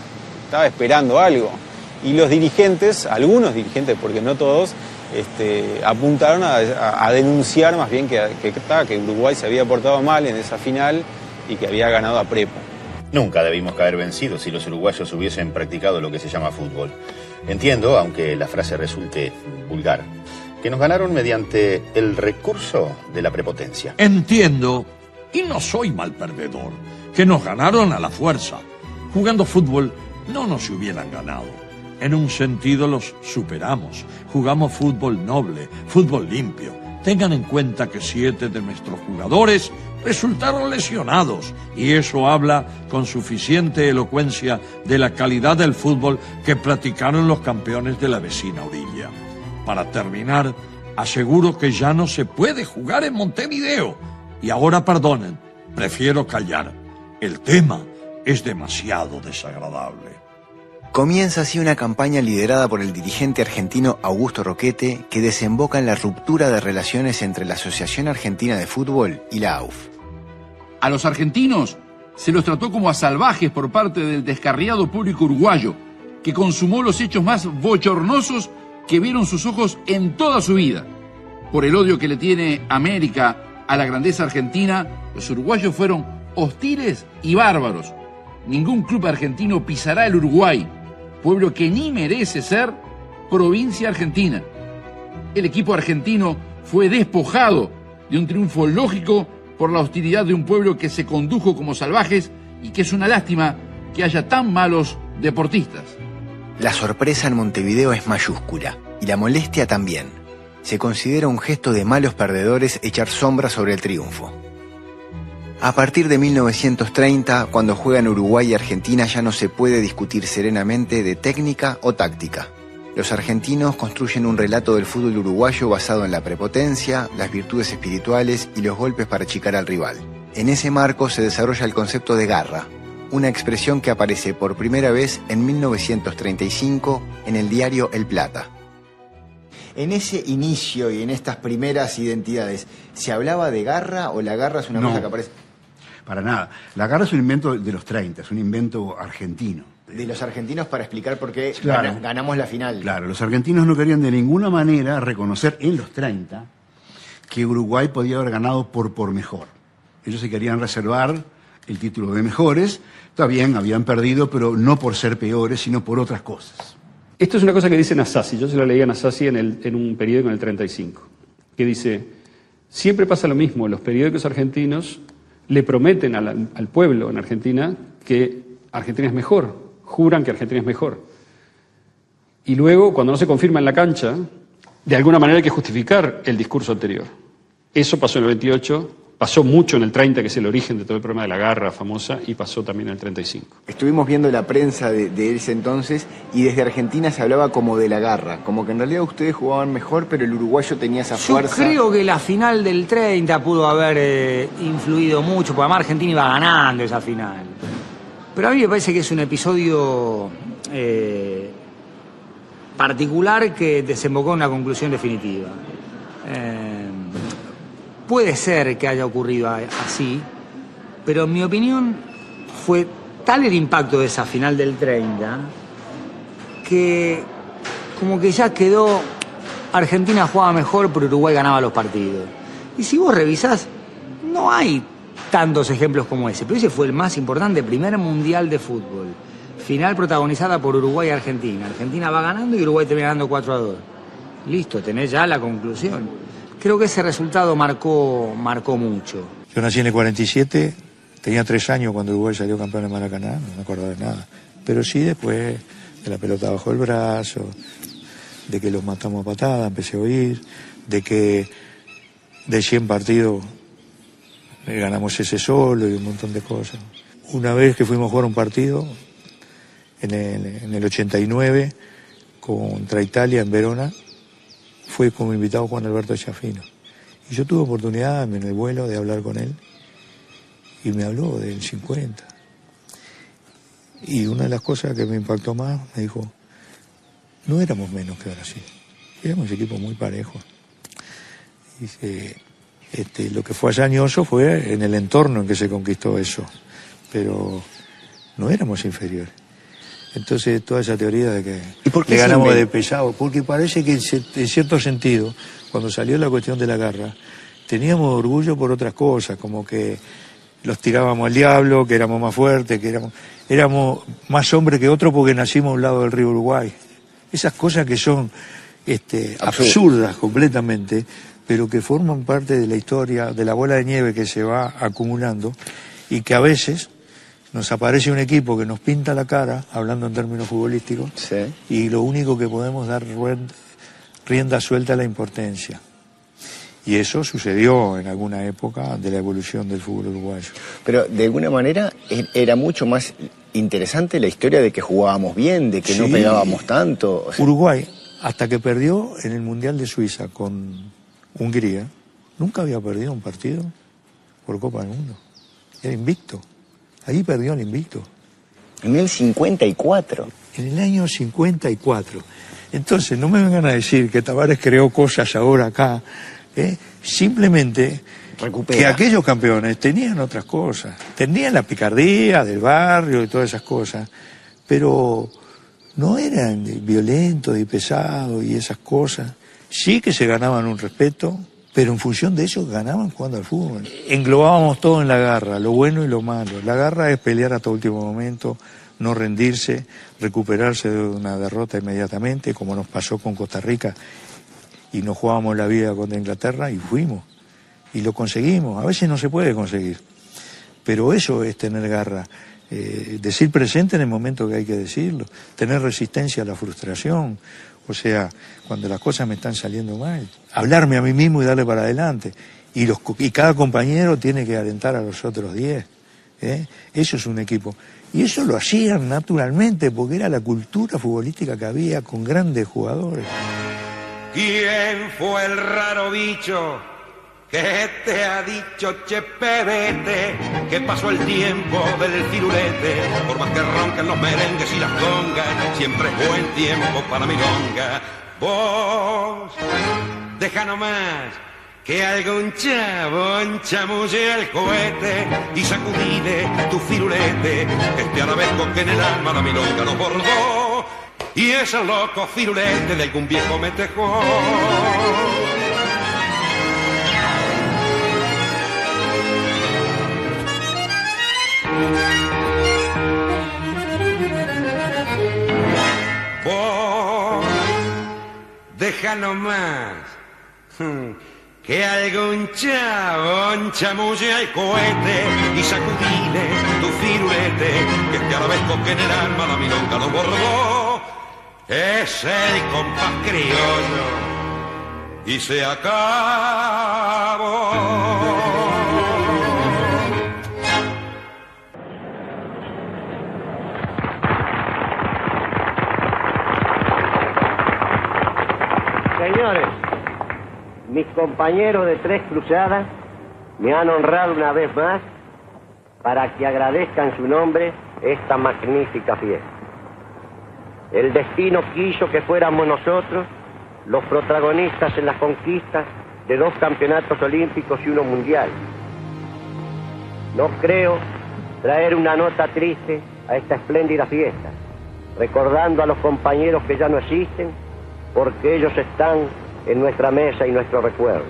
[SPEAKER 21] estaba esperando algo. Y los dirigentes, algunos dirigentes, porque no todos, este, apuntaron a, a- a denunciar más bien que, que, que Uruguay se había portado mal en esa final y que había ganado a Prepo.
[SPEAKER 17] Nunca debimos caer vencidos si los uruguayos hubiesen practicado lo que se llama fútbol. Entiendo, aunque la frase resulte vulgar, que nos ganaron mediante el recurso de la prepotencia.
[SPEAKER 23] Entiendo, y no soy mal perdedor, que nos ganaron a la fuerza. Jugando fútbol no nos hubieran ganado. En un sentido los superamos. Jugamos fútbol noble, fútbol limpio. Tengan en cuenta que siete de nuestros jugadores resultaron lesionados y eso habla con suficiente elocuencia de la calidad del fútbol que practicaron los campeones de la vecina orilla. Para terminar, aseguro que ya no se puede jugar en Montevideo. Y ahora perdonen, prefiero callar. El tema es demasiado desagradable.
[SPEAKER 3] Comienza así una campaña liderada por el dirigente argentino Augusto Roquete que desemboca en la ruptura de relaciones entre la Asociación Argentina de Fútbol y la AUF.
[SPEAKER 9] A los argentinos se los trató como a salvajes por parte del descarriado público uruguayo, que consumó los hechos más bochornosos que vieron sus ojos en toda su vida. Por el odio que le tiene América a la grandeza argentina, los uruguayos fueron hostiles y bárbaros. Ningún club argentino pisará el Uruguay, pueblo que ni merece ser provincia argentina. El equipo argentino fue despojado de un triunfo lógico por la hostilidad de un pueblo que se condujo como salvajes y que es una lástima que haya tan malos deportistas.
[SPEAKER 3] La sorpresa en Montevideo es mayúscula y la molestia también. Se considera un gesto de malos perdedores echar sombra sobre el triunfo. A partir de 1930, cuando juegan Uruguay y Argentina, ya no se puede discutir serenamente de técnica o táctica. Los argentinos construyen un relato del fútbol uruguayo basado en la prepotencia, las virtudes espirituales y los golpes para achicar al rival. En ese marco se desarrolla el concepto de garra, una expresión que aparece por primera vez en 1935 en el diario El Plata. En ese inicio y en estas primeras identidades, ¿se hablaba de garra o la garra es una
[SPEAKER 18] No.
[SPEAKER 3] cosa que aparece
[SPEAKER 18] Para nada. La garra es un invento de los 30, es un invento argentino.
[SPEAKER 3] de los argentinos para explicar por qué
[SPEAKER 18] Claro.
[SPEAKER 3] ganamos la final?
[SPEAKER 18] Claro, los argentinos no querían de ninguna manera reconocer en los 30 que Uruguay podía haber ganado por por mejor. Ellos se querían reservar el título de mejores. Está bien, habían perdido, pero no por ser peores, sino por otras cosas.
[SPEAKER 19] Esto es una cosa que dice Nasasi, yo se lo leí a Nasasi en, el- en un periódico en el 35, que dice, siempre pasa lo mismo, los periódicos argentinos le prometen al, al pueblo en Argentina que Argentina es mejor, juran que Argentina es mejor. Y luego, cuando no se confirma en la cancha, de alguna manera hay que justificar el discurso anterior. Eso pasó en el 28, pasó mucho en el 30, que es el origen de todo el problema de la garra famosa, y pasó también en el 35.
[SPEAKER 3] Estuvimos viendo la prensa de, de ese entonces y desde Argentina se hablaba como de la garra, como que en realidad ustedes jugaban mejor, pero el uruguayo tenía esa
[SPEAKER 24] Yo
[SPEAKER 3] fuerza.
[SPEAKER 24] creo que la final del 30 pudo haber eh, influido mucho, porque además Argentina iba ganando esa final. Pero a mí me parece que es un episodio eh, particular que desembocó en una conclusión definitiva. Eh, puede ser que haya ocurrido así, pero en mi opinión fue tal el impacto de esa final del 30 que como que ya quedó Argentina jugaba mejor, pero Uruguay ganaba los partidos. Y si vos revisás, no hay tantos ejemplos como ese, pero ese fue el más importante, primer mundial de fútbol. Final protagonizada por Uruguay y Argentina. Argentina va ganando y Uruguay termina ganando 4 a 2. Listo, tenés ya la conclusión. Creo que ese resultado marcó, marcó mucho.
[SPEAKER 20] Yo nací en el 47, tenía tres años cuando Uruguay salió campeón de Maracaná, no me acuerdo de nada. Pero sí después de la pelota bajo el brazo, de que los matamos a patada, empecé a oír, de que de 100 partidos eh, ganamos ese solo y un montón de cosas. Una vez que fuimos a jugar un partido, en el, en el 89, contra Italia en Verona, fue como invitado Juan Alberto Chafino. Y yo tuve oportunidad en el vuelo de hablar con él y me habló del 50. Y una de las cosas que me impactó más, me dijo, no éramos menos que Brasil, éramos un equipo muy parejo. Dice, este, lo que fue hazañoso fue en el entorno en que se conquistó eso, pero no éramos inferiores. Entonces, toda esa teoría de que
[SPEAKER 3] ¿Y por qué
[SPEAKER 20] le ganamos de pesado, porque parece que en cierto sentido, cuando salió la cuestión de la guerra, teníamos orgullo por otras cosas, como que los tirábamos al diablo, que éramos más fuertes, que éramos, éramos más hombres que otros porque nacimos a un lado del río Uruguay. Esas cosas que son este, absurdas completamente, pero que forman parte de la historia, de la bola de nieve que se va acumulando y que a veces nos aparece un equipo que nos pinta la cara, hablando en términos futbolísticos, y lo único que podemos dar rienda suelta a la impotencia. Y eso sucedió en alguna época de la evolución del fútbol uruguayo.
[SPEAKER 3] Pero de alguna manera e- era mucho más interesante la historia de que jugábamos bien, de que no pegábamos tanto. o sea,
[SPEAKER 20] Uruguay, hasta que perdió en el Mundial de Suiza con Hungría, nunca había perdido un partido por Copa del Mundo. Era invicto. Ahí perdió el invicto.
[SPEAKER 3] En el 54.
[SPEAKER 20] En el año 54. Entonces, no me vengan a decir que Tavares creó cosas ahora acá. ¿eh? Simplemente que aquellos campeones tenían otras cosas. Tenían la picardía del barrio y todas esas cosas. Pero no eran violentos y pesados y esas cosas. Sí que se ganaban un respeto, pero en función de eso ganaban jugando al fútbol. Englobábamos todo en la garra, lo bueno y lo malo. La garra es pelear hasta último momento, no rendirse, recuperarse de una derrota inmediatamente, como nos pasó con Costa Rica, y nos jugábamos la vida contra Inglaterra y fuimos. Y lo conseguimos. A veces no se puede conseguir. Pero eso es tener garra. Eh, decir presente en el momento que hay que decirlo. Tener resistencia a la frustración. O sea, cuando las cosas me están saliendo mal. Hablarme a mí mismo y darle para adelante. Y, cada compañero tiene que alentar a los otros diez. ¿eh? Eso es un equipo. Y eso lo hacían naturalmente porque era la cultura futbolística que había con grandes jugadores.
[SPEAKER 25] ¿Quién fue el raro bicho que te ha dicho, che pebete, que pasó el tiempo del firulete? Por más que roncan los merengues y las congas, siempre es buen tiempo para milonga. Vos, deja nomás que algún chabón chamulle el cohete y sacudile tu firulete, este arabesco que en el alma la milonga lo bordó. Y ese loco firulete de algún viejo metejón. Vos, deja nomás hmm, que algún chabón chamulle el cohete y sacudile tu firulete, que este arabesco que en el alma la milonga lo bordó, es el compás criollo y se acabó.
[SPEAKER 26] Mis compañeros de Tres Cruzadas me han honrado una vez más para que agradezcan su nombre esta magnífica fiesta. El destino quiso que fuéramos nosotros los protagonistas en las conquistas de dos campeonatos olímpicos y uno mundial. No creo traer una nota triste a esta espléndida fiesta, recordando a los compañeros que ya no existen, porque ellos están en nuestra mesa y nuestro recuerdo.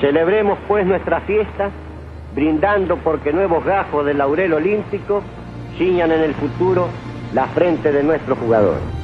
[SPEAKER 26] Celebremos pues nuestra fiesta brindando porque nuevos gajos del laurel olímpico ciñan en el futuro la frente de nuestros jugadores.